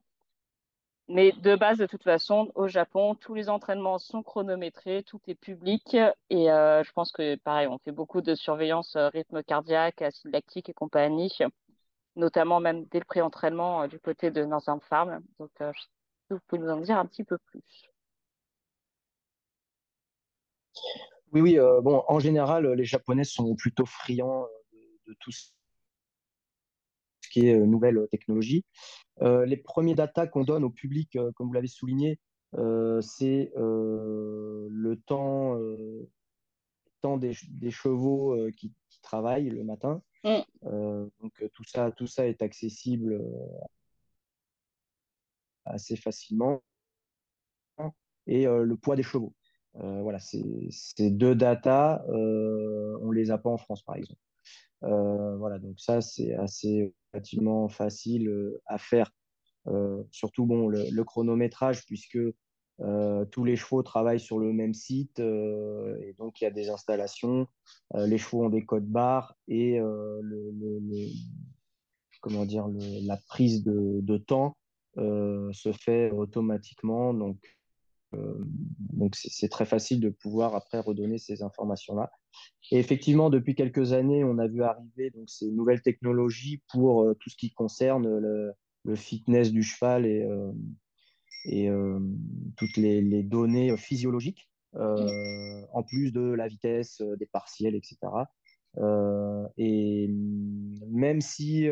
Mais de base, de toute façon, au Japon, tous les entraînements sont chronométrés, tout est public. Et je pense que, pareil, on fait beaucoup de surveillance rythme cardiaque, acide lactique et compagnie, notamment même dès le pré-entraînement du côté de Northern Farm. Donc, vous pouvez nous en dire un petit peu plus Oui, oui. Euh, bon, en général, les Japonais sont plutôt friands euh, de, tout ce qui est euh, nouvelle technologie. les premiers data qu'on donne au public, comme vous l'avez souligné, c'est le temps, temps des, chevaux qui, travaillent le matin. Mm. donc tout ça, tout ça est accessible assez facilement. Et euh, le poids des chevaux. Euh, voilà, ces deux data, euh, on les a pas en France, par exemple. Voilà, donc ça, c'est assez relativement facile à faire. surtout, bon, le, chronométrage, puisque tous les chevaux travaillent sur le même site et donc il y a des installations. les chevaux ont des codes barres et le, comment dire, la prise de, de temps euh, se fait automatiquement. Donc, euh, donc c'est très facile de pouvoir après redonner ces informations-là. Et effectivement, depuis quelques années, on a vu arriver donc, ces nouvelles technologies pour euh, tout ce qui concerne le, fitness du cheval et, et toutes les, les, données physiologiques, en plus de la vitesse, des partiels, etc. et même si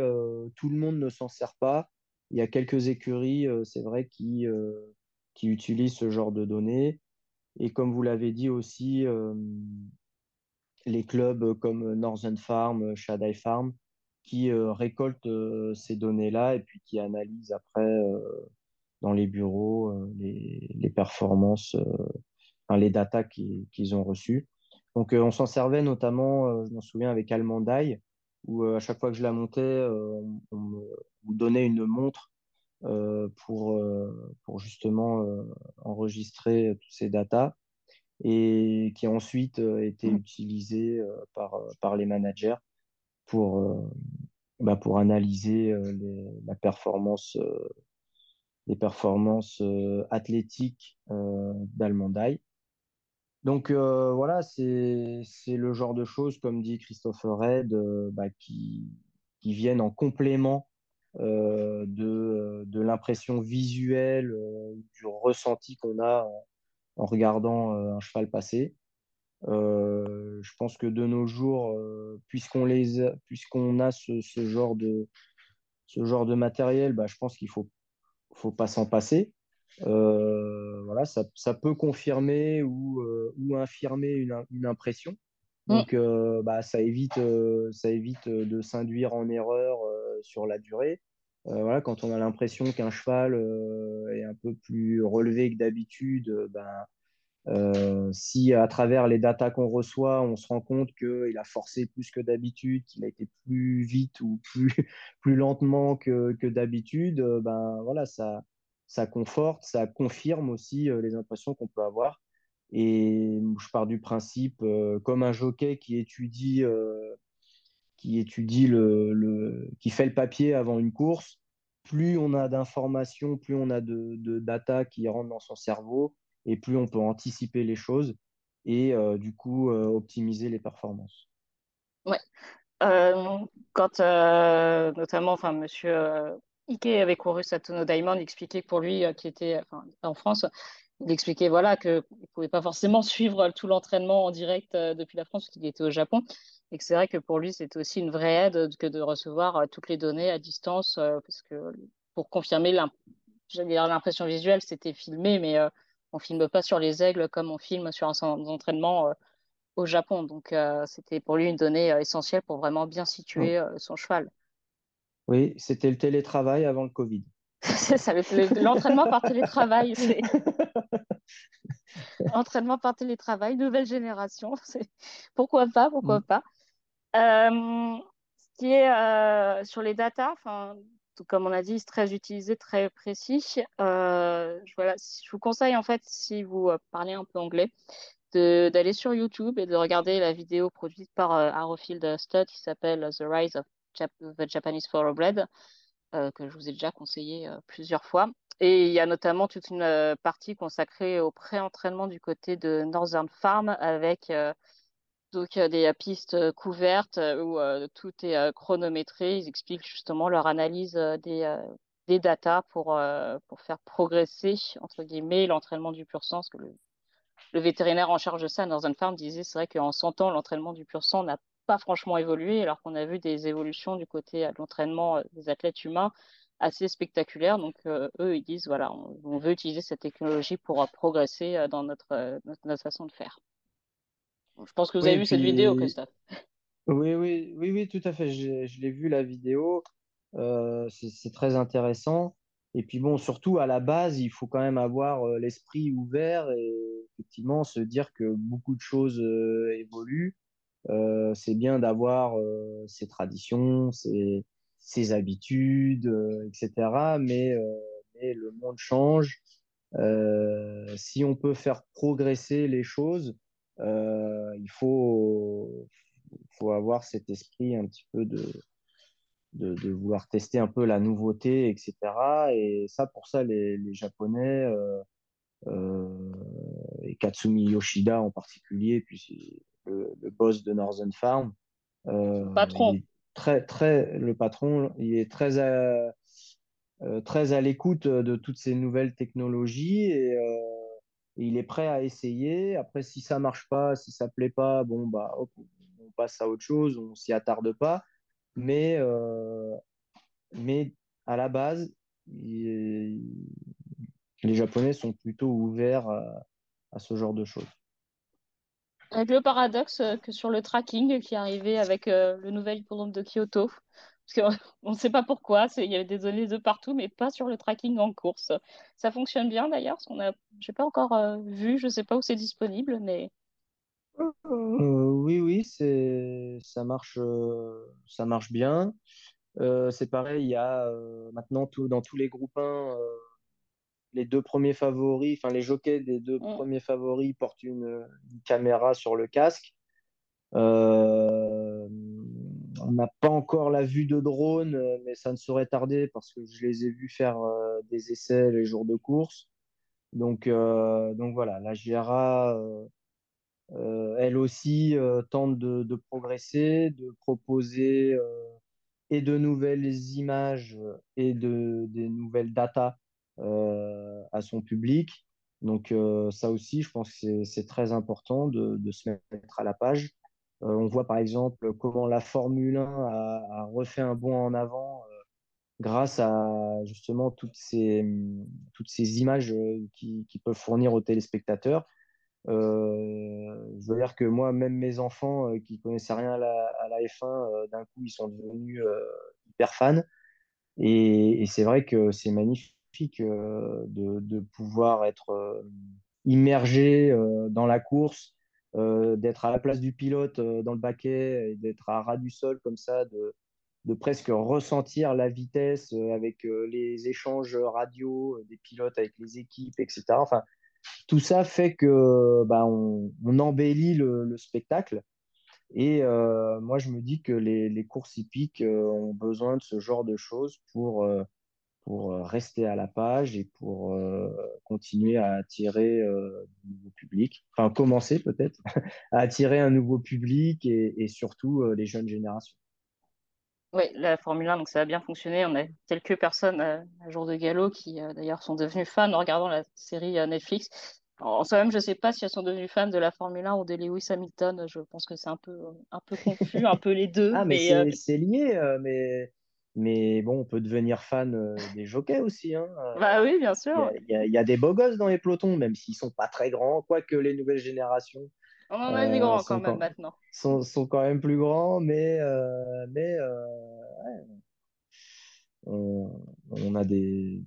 tout le monde ne s'en sert pas, il y a quelques écuries, euh, c'est vrai, qui, euh, qui utilisent ce genre de données. Et comme vous l'avez dit aussi, euh, les clubs comme Northern Farm, Shadai Farm, qui récoltent ces données-là et puis qui analysent après dans les bureaux les, performances, enfin, les datas qu'ils ont reçues. Donc on s'en servait notamment, je m'en souviens, avec Almandai, où à chaque fois que je la montais, on, me, donnait une montre euh, pour, euh, pour justement euh, enregistrer tous ces datas et qui a ensuite été mmh. utilisé par, par les managers pour, bah, pour analyser la performance, les performances athlétiques d'Almondai. Donc voilà, c'est le genre de choses, comme dit Christopher Red, bah, qui, qui viennent en complément euh, de, euh, de l'impression visuelle, euh, du ressenti qu'on a en, regardant un cheval passer. je pense que de nos jours, puisqu'on les a, puisqu'on a ce, ce, genre de ce genre de matériel, bah, je pense qu'il faut faut pas s'en passer. voilà, ça, ça, peut confirmer ou, ou infirmer une, une impression. Mm. Donc, bah, ça évite, ça évite de s'induire en erreur sur la durée. Euh, voilà, quand on a l'impression qu'un cheval euh, est un peu plus relevé que d'habitude, euh, ben, Euh, si à travers les datas qu'on reçoit, on se rend compte qu'il a forcé plus que d'habitude, qu'il a été plus vite ou plus, plus lentement que, que d'habitude, euh, ben voilà, ça, ça conforte, ça confirme aussi euh, les impressions qu'on peut avoir. Et je pars du principe, comme un jockey qui étudie, qui étudie le, le, qui fait le papier avant une course, plus on a d'informations, plus on a de, de data qui rentrent dans son cerveau, et plus on peut anticiper les choses et euh, du coup euh, optimiser les performances. Ouais. Euh, quand notamment, enfin, Monsieur Ike avait couru Satono Diamond, il expliquait que pour lui, qui était en France, il expliquait voilà qu'il ne pouvait pas forcément suivre tout l'entraînement en direct depuis la France parce qu'il était au Japon et que c'est vrai que pour lui c'était aussi une vraie aide que de recevoir toutes les données à distance parce que pour confirmer l'impression visuelle c'était filmé mais on filme pas sur les aigles comme on filme sur un centre d'entraînement au Japon. Donc, c'était pour lui une donnée essentielle pour vraiment bien situer son cheval. Oui, c'était le télétravail avant le Covid. ça, l'entraînement par télétravail. Entraînement par télétravail, nouvelle génération. Pourquoi pas, pourquoi mm. pas. Ce qui est sur les datas, comme on a dit, c'est très utilisé, très précis. Euh, je vous conseille, en fait, si vous euh, parlez un peu anglais, d'aller sur YouTube et de regarder la vidéo produite par euh, Arrowfield Stud qui s'appelle The Rise of the Japanese Thoroughbred, que je vous ai déjà conseillé plusieurs fois. Et il y a notamment toute une partie consacrée au pré-entraînement du côté de Northern Farm avec donc des pistes couvertes où tout est chronométré. Ils expliquent justement leur analyse des, des datas pour, faire progresser, entre guillemets, l'entraînement du pur sang. que le, le, vétérinaire en charge de ça, Northern Farm, disait c'est vrai qu'en 100 ans, l'entraînement du pur sang n'a pas franchement évolué, alors qu'on a vu des évolutions du côté de l'entraînement des athlètes humains assez spectaculaires. Donc, eux, ils disent voilà, on, veut utiliser cette technologie pour progresser dans notre, notre façon de faire. Je pense que vous avez vu cette vidéo, Christophe. Oui, oui, oui, oui, tout à fait. Je l'ai vu la vidéo. Euh, c'est très intéressant. Et puis bon, surtout à la base, il faut quand même avoir euh, l'esprit ouvert et effectivement se dire que beaucoup de choses euh, évoluent. c'est bien d'avoir ses traditions, ses, ses habitudes, etc. Mais, mais, le monde change. si on peut faire progresser les choses, euh, il faut, faut avoir cet esprit un petit peu de, de, vouloir tester un peu la nouveauté, etc. Et ça, pour ça, les, les Japonais, euh, euh, et Katsumi Yoshida en particulier, puis le, le, boss de Northern Farm, patron. très, très, le patron, il est très à, très à l'écoute de toutes ces nouvelles technologies et il est prêt à essayer. Après, si ça marche pas, si ça plaît pas, bon, bah, on passe à autre chose, on s'y attarde pas. Mais, euh, mais à la base, les Japonais sont plutôt ouverts à, ce genre de choses. Avec le paradoxe que sur le tracking qui est arrivé avec euh, le nouvel hippodrome de Kyoto, parce qu'on ne sait pas pourquoi, il y avait des données de partout, mais pas sur le tracking en course. Ça fonctionne bien d'ailleurs, parce qu'on a, j'ai pas encore euh, vu, je ne sais pas où c'est disponible, mais. Euh, oui, oui, c'est, ça marche, euh, ça marche bien. c'est pareil, il y a maintenant tout, dans tous les groupes 1, les deux premiers favoris, enfin les jockeys des deux mm. premiers favoris portent une, une, caméra sur le casque. Euh, on n'a pas encore la vue de drone, euh, mais ça ne saurait tarder parce que je les ai vus faire euh, des essais les jours de course. Donc, euh, donc voilà, la GRA, elle aussi, tente de, progresser, de proposer et de nouvelles images et de, des nouvelles datas à son public. Donc ça aussi, je pense que c'est très important de, de, se mettre à la page. Euh, on voit par exemple comment la Formule 1 a, refait un bond en avant euh, grâce à justement toutes ces, toutes ces images euh, qui, peuvent fournir aux téléspectateurs. je veux dire que moi, même mes enfants qui connaissaient rien à la, F1, d'un coup, ils sont devenus hyper fans. Et, c'est vrai que c'est magnifique de, pouvoir être immergé dans la course, d'être à la place du pilote dans le baquet et d'être à ras du sol comme ça, de, presque ressentir la vitesse avec les échanges radio des pilotes avec les équipes, etc. Enfin, tout ça fait que bah, on, embellit le, spectacle. Et euh, moi, je me dis que les, courses hippiques euh, ont besoin de ce genre de choses pour, euh, pour rester à la page et pour continuer à attirer du nouveau public. Enfin, commencer peut-être à attirer un nouveau public et, surtout les jeunes générations. Oui, la Formule 1, donc ça a bien fonctionné. On a quelques personnes à jour de galop qui d'ailleurs sont devenues fans en regardant la série Netflix. En soi-même, je ne sais pas si elles sont devenues fans de la Formule 1 ou de Lewis Hamilton. Je pense que c'est un peu, un peu confus, un peu les deux. Ah, mais, euh, c'est lié, euh, mais, mais bon, on peut devenir fan euh, des jockeys aussi. Hein. Bah oui, bien sûr. Il y, a des beaux gosses dans les pelotons, même s'ils ne sont pas très grands, quoique les nouvelles générations. On en a des grands quand même maintenant. Sont, sont quand même plus grands, mais, mais on, a des,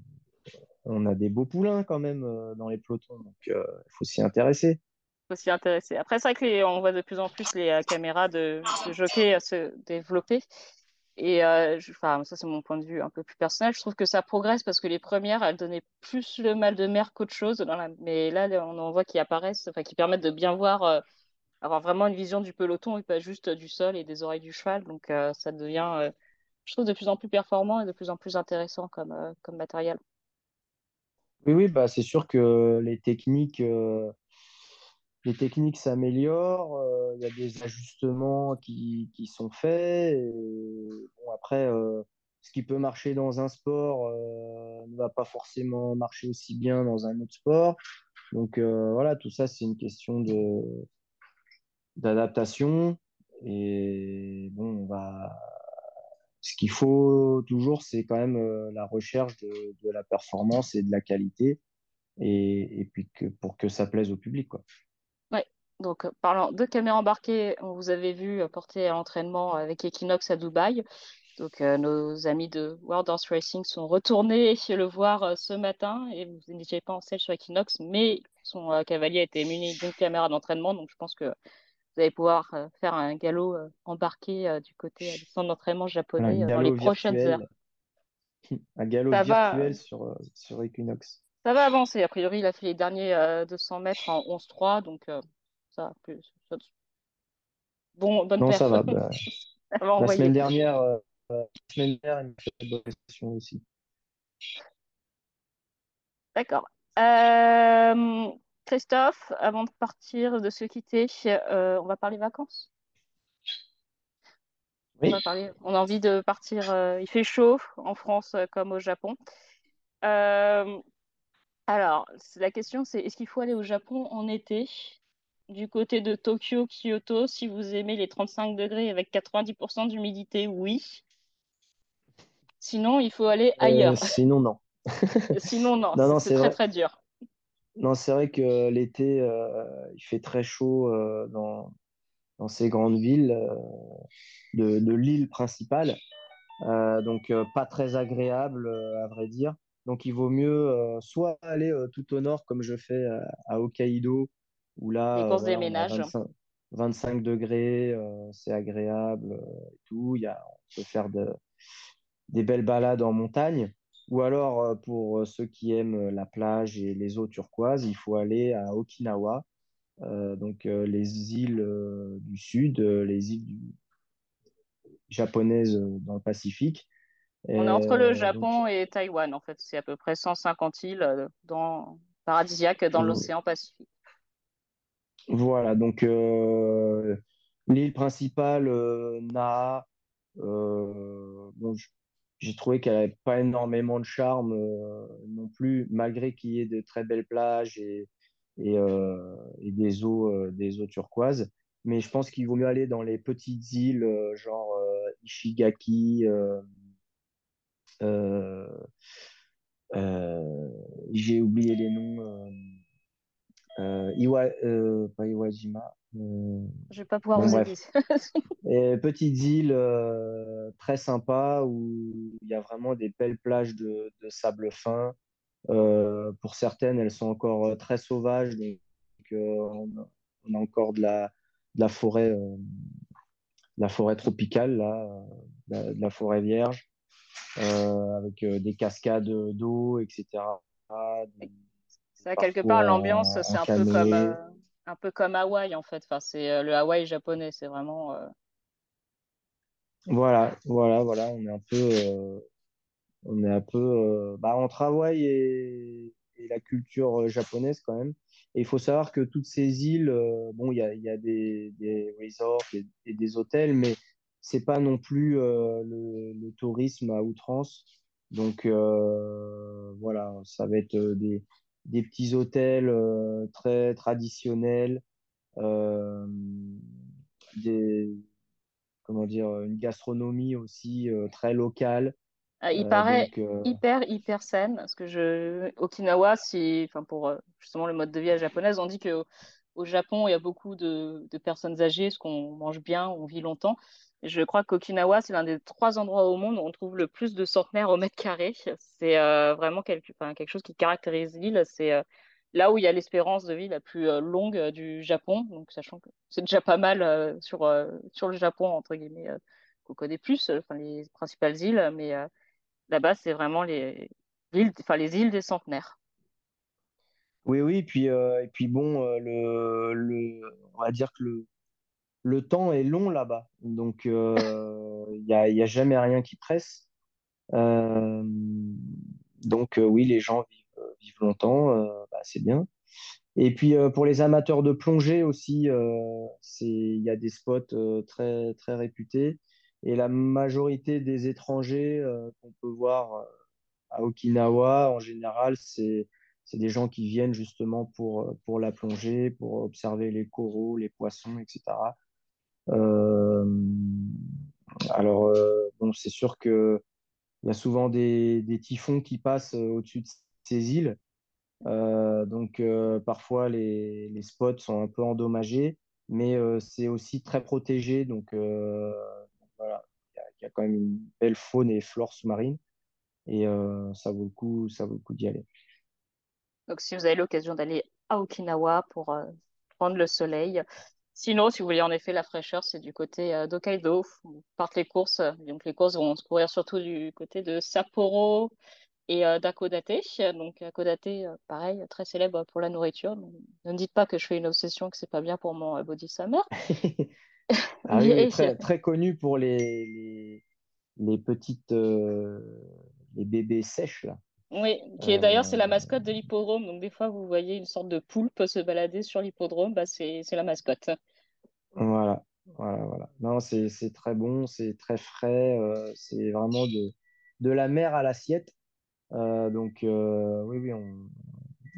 on a des beaux poulains quand même euh, dans les pelotons, donc il euh, faut s'y intéresser. Il faut s'y intéresser. Après, c'est vrai qu'on voit de plus en plus les euh, caméras de, de jockey se développer. Et enfin, ça, c'est mon point de vue un peu plus personnel. Je trouve que ça progresse parce que les premières, elles donnaient plus le mal de mer qu'autre chose. Mais là, on en voit qui apparaissent, enfin, qui permettent de bien voir, avoir vraiment une vision du peloton et pas juste du sol et des oreilles du cheval. Donc, ça devient, je trouve, de plus en plus performant et de plus en plus intéressant comme, comme matériel. Oui, oui, bah, c'est sûr que les techniques, euh, les techniques s'améliorent, euh, il y a des ajustements qui, sont faits. après, euh, ce qui peut marcher dans un sport ne va pas forcément marcher aussi bien dans un autre sport. Donc voilà, tout ça, c'est une question de, d'adaptation. Et bon, ce qu'il faut toujours, c'est quand même euh, la recherche de, la performance et de la qualité, et, puis que, pour que ça plaise au public. Quoi. Donc, euh, parlant de caméras embarquées, on vous avait vu porter à l'entraînement avec Equinox à Dubaï. Donc, euh, nos amis de World Horse Racing sont retournés le voir ce matin et vous n'étiez pas en selle sur Equinox, mais son cavalier a été muni d'une caméra d'entraînement. Donc, je pense que vous allez pouvoir euh, faire un galop euh, embarqué euh, du côté du centre d'entraînement japonais dans les prochaines heures. Un galop virtuel sur, sur Equinox. Ça va avancer. A priori, il a fait les derniers 200 mètres en 11-3, donc ça, plus, bon, bonne non, ça va. Bah, la semaine dernière, la semaine dernière, il m'a fait de question aussi. D'accord. Euh, Christophe, avant de partir, de se quitter, euh, on va parler vacances. On, va parler, on a envie de partir. Euh, il fait chaud en France euh, comme au Japon. alors, la question, c'est est-ce qu'il faut aller au Japon en été? Du côté de Tokyo, Kyoto, si vous aimez les 35 degrés avec 90% d'humidité, oui. Sinon, il faut aller ailleurs. sinon, non. sinon, non. non, c'est très, très dur. Non, c'est vrai que l'été, euh, il fait très chaud euh, dans, dans, ces grandes villes euh, de, de l'île principale. donc, pas très agréable, à vrai dire. Donc, il vaut mieux soit aller tout au nord, comme je fais à Hokkaido, où là, 25, degrés, c'est agréable et tout. Il y a, on peut faire de, des belles balades en montagne. Ou alors, euh, pour euh, ceux qui aiment euh, la plage et les eaux turquoises, il faut aller à Okinawa, donc les îles du sud, les îles japonaises dans le Pacifique. On est entre le Japon et Taïwan, en fait. C'est à peu près 150 îles dans... paradisiaques dans l'océan Pacifique. Voilà, donc l'île principale, Na, bon, j'ai trouvé qu'elle n'avait pas énormément de charme euh, non plus, malgré qu'il y ait de très belles plages et, euh, des, eaux, euh, des eaux turquoises. Mais je pense qu'il vaut mieux aller dans les petites îles, genre Ishigaki. j'ai oublié les noms. Iwa, pas Iwajima. Je je vais pas pouvoir vous aider. petites îles euh, très sympas où il y a vraiment des belles plages de, sable fin pour certaines, elles sont encore très sauvages, donc on, a encore de la, de la forêt, la forêt tropicale, là, de la, forêt vierge, avec des cascades d'eau, etc. Ça, quelque part, l'ambiance, c'est un peu comme un peu comme Hawaï en fait. Enfin, c'est le Hawaï japonais. C'est vraiment. Voilà, voilà, voilà. On est un peu, on est un peu bah, entre Hawaï et, la culture japonaise quand même. Et il faut savoir que toutes ces îles, bon, il y a, y a des, des, resorts et, des hôtels, mais c'est pas non plus le, le, tourisme à outrance. Donc voilà, ça va être des, des petits hôtels très traditionnels, des, comment dire, une gastronomie aussi très locale. Ah, il paraît hyper, hyper saine, parce que je... Okinawa, si... enfin, pour justement le mode de vie japonaise, on dit que au Japon, il y a beaucoup de, de personnes âgées, parce qu'on mange bien, on vit longtemps. Je crois qu'Okinawa, c'est l'un des trois endroits au monde où on trouve le plus de centenaires au mètre carré. C'est euh, vraiment quelque, chose qui caractérise l'île. C'est euh, là où il y a l'espérance de vie la plus euh, longue du Japon. Donc, sachant que c'est déjà pas mal sur, sur le Japon, entre guillemets, qu'on connaît plus, les principales îles. Mais là-bas, c'est vraiment les, îles, les îles des centenaires. Oui, oui, et puis, et puis bon, le, le, on va dire que le, le temps est long là-bas. Donc, euh, il n'y a, y a, jamais rien qui presse. Euh, donc, euh, oui, les gens vivent, longtemps, bah, c'est bien. Et puis, pour les amateurs de plongée aussi, il y a des spots très, très réputés. Et la majorité des étrangers qu'on peut voir à Okinawa, en général, c'est c'est des gens qui viennent justement pour, pour la plongée, pour observer les coraux, les poissons, etc. Euh, alors, euh, c'est sûr qu'il y a souvent des, typhons qui passent euh, au-dessus de ces îles. donc, parfois, les, spots sont un peu endommagés, mais c'est aussi très protégé. Donc, il y, a quand même une belle faune et flore sous-marine. Et ça vaut le coup, ça vaut le coup d'y aller. Donc, si vous avez l'occasion d'aller à Okinawa pour prendre le soleil, Sinon, si vous voulez en effet la fraîcheur, c'est du côté euh, d'Hokkaido. Partent les courses. Donc les courses vont se courir surtout du côté de Sapporo et euh, d'Akodate. Donc Akodate, euh, pareil, très célèbre pour la nourriture. ne me dites pas que je fais une obsession, que c'est pas bien pour mon body summer. ah oui, très, très, connu pour les, les, petites les bébés sèches là. Oui, qui est d'ailleurs c'est la mascotte de l'hippodrome. Donc des fois vous voyez une sorte de poulpe se balader sur l'hippodrome, bah, c'est la mascotte. Voilà, voilà, voilà. Non, c'est très bon, c'est très frais, euh, c'est vraiment de, de la mer à l'assiette. Euh, donc euh, oui, oui, on,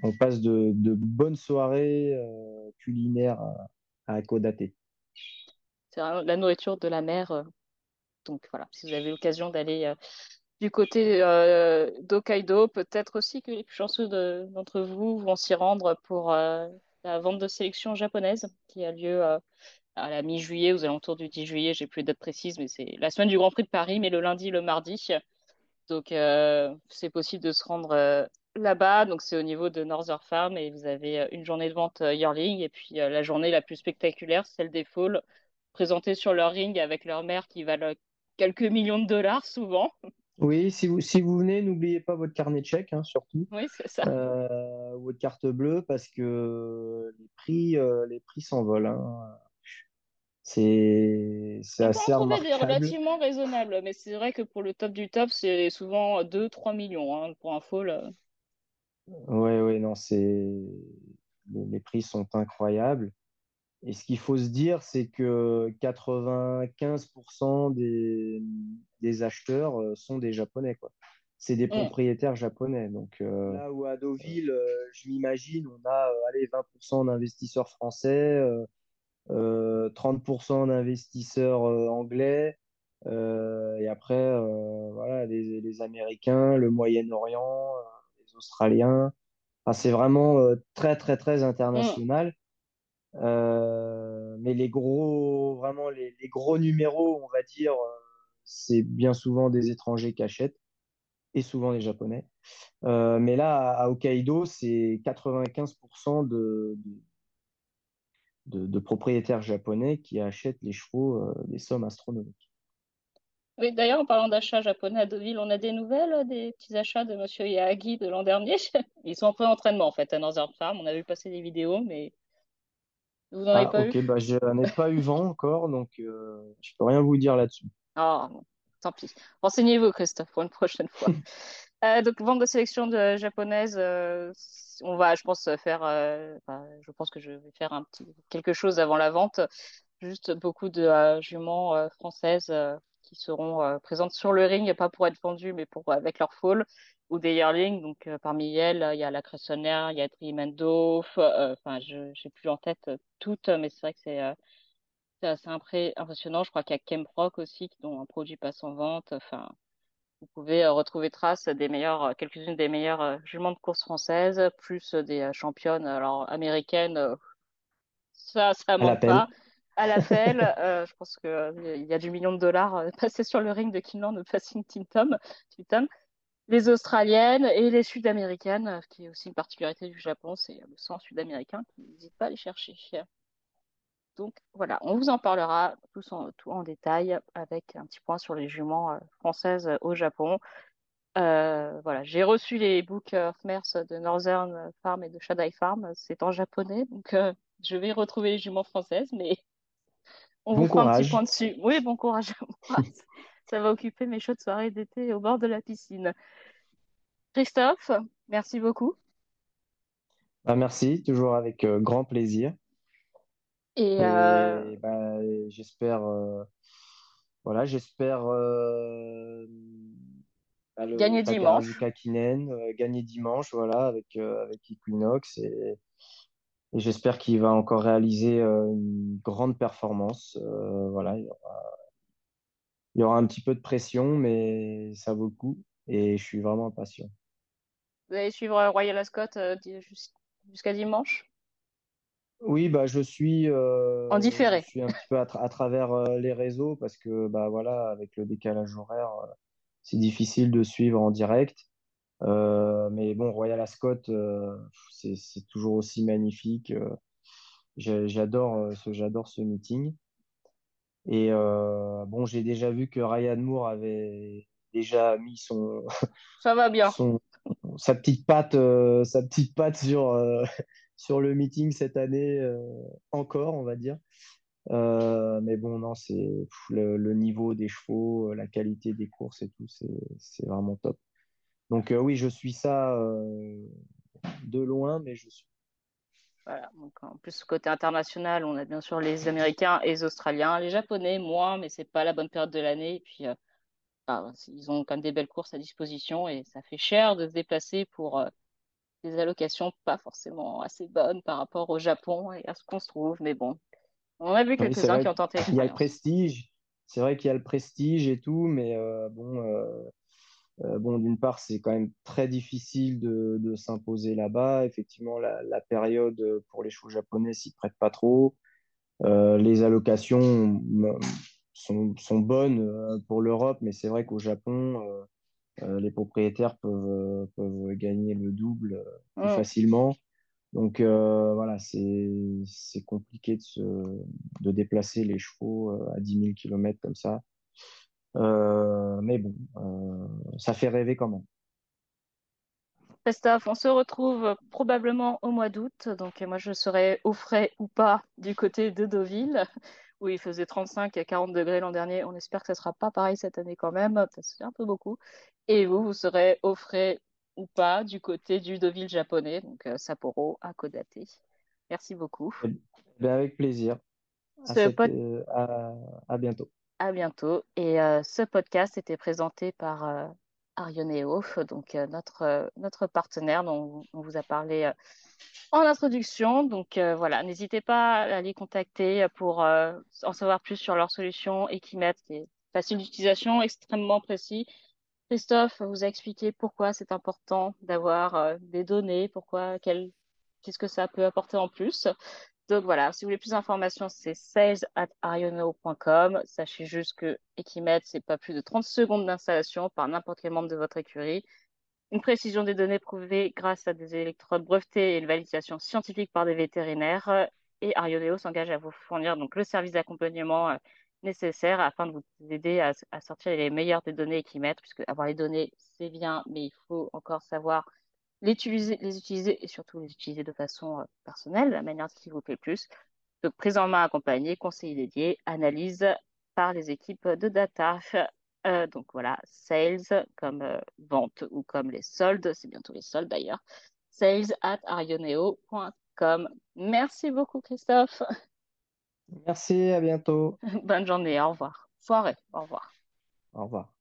on passe de, de, bonnes soirées culinaires à, à C'est la nourriture de la mer. donc voilà, si vous avez l'occasion d'aller du côté euh, d'Hokkaido, peut-être aussi que les plus chanceux d'entre vous vont s'y rendre pour euh, la vente de sélection japonaise qui a lieu euh, à la mi-juillet, aux alentours du 10 juillet. J'ai plus de date précise, mais c'est la semaine du Grand Prix de Paris, mais le lundi, le mardi. Donc, c'est possible de se rendre là-bas. Donc, c'est au niveau de Northern Farm et vous avez une journée de vente yearling et puis la journée la plus spectaculaire, celle des Falls, présentée sur leur ring avec leur mère qui valent quelques millions de dollars souvent. Oui, si vous, si vous venez, n'oubliez pas votre carnet de chèques, hein, surtout. Oui, c'est ça. Euh, votre carte bleue, parce que les prix, euh, les prix s'envolent. Hein. C'est assez On peut en trouver des relativement raisonnables, mais c'est vrai que pour le top du top, c'est souvent 2-3 millions hein, pour un fall. Oui, oui, non, c'est les, les prix sont incroyables. Et ce qu'il faut se dire, c'est que 95% des, des, acheteurs euh, sont des Japonais. Quoi. C'est des mm. propriétaires japonais. Donc euh, là où à Deauville, euh, je m'imagine, on a allez, 20% d'investisseurs français, 30% d'investisseurs anglais, et après, voilà, les, les, Américains, le Moyen-Orient, les Australiens. Enfin, c'est vraiment très, très, très international. Euh, mais les gros, vraiment les, les, gros numéros, on va dire, euh, c'est bien souvent des étrangers qui achètent et souvent des japonais. mais là, à, Hokkaido, c'est 95% de, propriétaires japonais qui achètent les chevaux des sommes astronomiques. Oui, d'ailleurs, en parlant d'achats japonais à Deauville, on a des nouvelles des petits achats de Monsieur Yagi de l'an dernier? Ils sont en pré-entraînement en fait à Northern Farm. On a vu passer des vidéos, mais vous n'en avez Ah, pas ok, eu? bah, je n'ai pas eu vent encore, donc euh, je peux rien vous dire là-dessus. Ah, bon, tant pis. Renseignez-vous, Christophe, pour une prochaine fois. Euh, donc, vente de sélection de japonaise, euh, on va, je pense, faire. enfin, je pense que je vais faire un petit quelque chose avant la vente. Juste beaucoup de juments françaises qui seront présentes sur le ring, pas pour être vendues, mais pour avec leur foal ou des yearlings. Donc, euh, parmi elles, il y a la Cressonnière, il y a Trimendo. Enfin, je j'ai plus en tête euh, toutes, mais c'est vrai que c'est euh, c'est assez impressionnant. Je crois qu'il y a Kemproc aussi, dont un produit passe en vente. Enfin. Vous pouvez euh, retrouver trace des meilleures, euh, quelques-unes des meilleures euh, juments de course françaises, plus euh, des euh, championnes, alors américaines, euh, ça, ça manque pas. À l'appel, euh, je pense que euh, il y a du million de dollars euh, passé sur le ring de Kinland ou Passing Tim Tom, Tim Tom. Les Australiennes et les Sud-Américaines, euh, qui est aussi une particularité du Japon, c'est le sang sud-américain, qui n'hésite pas à les chercher. Donc voilà, on vous en parlera en, tout en détail avec un petit point sur les juments euh, françaises au Japon. Euh, voilà, j'ai reçu les books of Mers de Northern Farm et de Shadai Farm. C'est en japonais, donc euh, je vais retrouver les juments françaises, mais on vous Bon fera un petit point courage. dessus. Oui, bon courage. Ça va occuper mes chaudes soirées d'été au bord de la piscine. Christophe, merci beaucoup. Bah, merci, toujours avec euh, grand plaisir. Et euh, Et bah, j'espère, euh, voilà, j'espère bah, gagner dimanche. Takarazuka Kinen euh, gagner dimanche, voilà, avec avec Equinox et, et j'espère qu'il va encore réaliser une grande performance. Voilà, il y aura, il y aura un petit peu de pression, mais ça vaut le coup et je suis vraiment impatient. Vous allez suivre Royal Ascot euh, jusqu'à dimanche? Oui, bah, je suis, en euh, je différé. suis un petit peu à, tra- à travers euh, les réseaux parce que bah, voilà, avec le décalage horaire, euh, c'est difficile de suivre en direct. Euh, mais bon, Royal Ascot, euh, c'est, toujours aussi magnifique. Euh, j'adore euh, ce, j'adore ce meeting. Et euh, bon, j'ai déjà vu que Ryan Moore avait déjà mis son, Ça va bien. son, sa petite patte, euh, sa petite patte sur, euh, sur le meeting cette année encore, on va dire. Mais bon, non, c'est le, le niveau des chevaux, la qualité des courses et tout, c'est, c'est vraiment top. Donc oui, je suis ça de loin, mais je suis. Voilà. Donc, en plus, côté international, on a bien sûr les Américains et les Australiens. Les Japonais, moins, mais c'est pas la bonne période de l'année. Et puis, euh, ah, ils ont quand même des belles courses à disposition et ça fait cher de se déplacer pour euh, des allocations pas forcément assez bonnes par rapport au Japon et à ce qu'on se trouve. Mais bon, on a vu Oui, quelques-uns qui ont tenté qu'il y a le prestige. C'est vrai qu'il y a le prestige et tout, mais euh, bon, euh, euh, bon, d'une part, c'est quand même très difficile de, de s'imposer là-bas. Effectivement, la, la période pour les chevaux japonais s'y prête pas trop. Euh, les allocations sont, sont bonnes euh, pour l'Europe, mais c'est vrai qu'au Japon, euh, euh, les propriétaires peuvent, euh, peuvent gagner le double euh, plus facilement. Donc euh, voilà, c'est compliqué de, se, de déplacer les chevaux euh, à 10 000 km comme ça. Euh, mais bon, euh, ça fait rêver quand même. Christophe, on se retrouve probablement au mois d'août. Donc, moi, je serai au frais ou pas du côté de Deauville, où il faisait 35 à 40 degrés l'an dernier. On espère que ça sera pas pareil cette année quand même, parce que c'est un peu beaucoup. Et vous, vous serez au frais ou pas du côté du Deauville japonais, donc euh, Sapporo à Kodate. Merci beaucoup. Eh bien, avec plaisir. À, Ce cette, euh, à bientôt. À bientôt. Et euh, ce podcast était présenté par euh, Arioneo, donc euh, notre, euh, notre partenaire dont on vous a parlé en introduction. Donc voilà, n'hésitez pas à les contacter pour en savoir plus sur leur solution Equimet, qui est facile d'utilisation, extrêmement précis. Christophe vous a expliqué pourquoi c'est important d'avoir des données, pourquoi, quel, qu'est-ce que ça peut apporter en plus. Donc voilà, si vous voulez plus d'informations, c'est sales at ariono.com. Sachez juste que Equimet, c'est pas plus de 30 secondes d'installation par n'importe quel membre de votre écurie. une précision des données prouvée grâce à des électrodes brevetées et une validation scientifique par des vétérinaires. Et Arioneo s'engage à vous fournir donc le service d'accompagnement euh, nécessaire afin de vous aider à, sortir les meilleures des données équimètres, puisque avoir les données, c'est bien, mais il faut encore savoir utiliser, les utiliser et surtout les utiliser de façon euh, personnelle, la manière qui vous plaît plus. Donc, prise en main accompagnée, conseil dédié, analyse par les équipes de data. Euh, donc voilà, sales comme euh, vente ou comme les soldes, c'est bientôt les soldes d'ailleurs. Sales at arioneo.com. Merci beaucoup Christophe. Merci, à bientôt. Bonne journée, au revoir. Soirée, au revoir. Au revoir.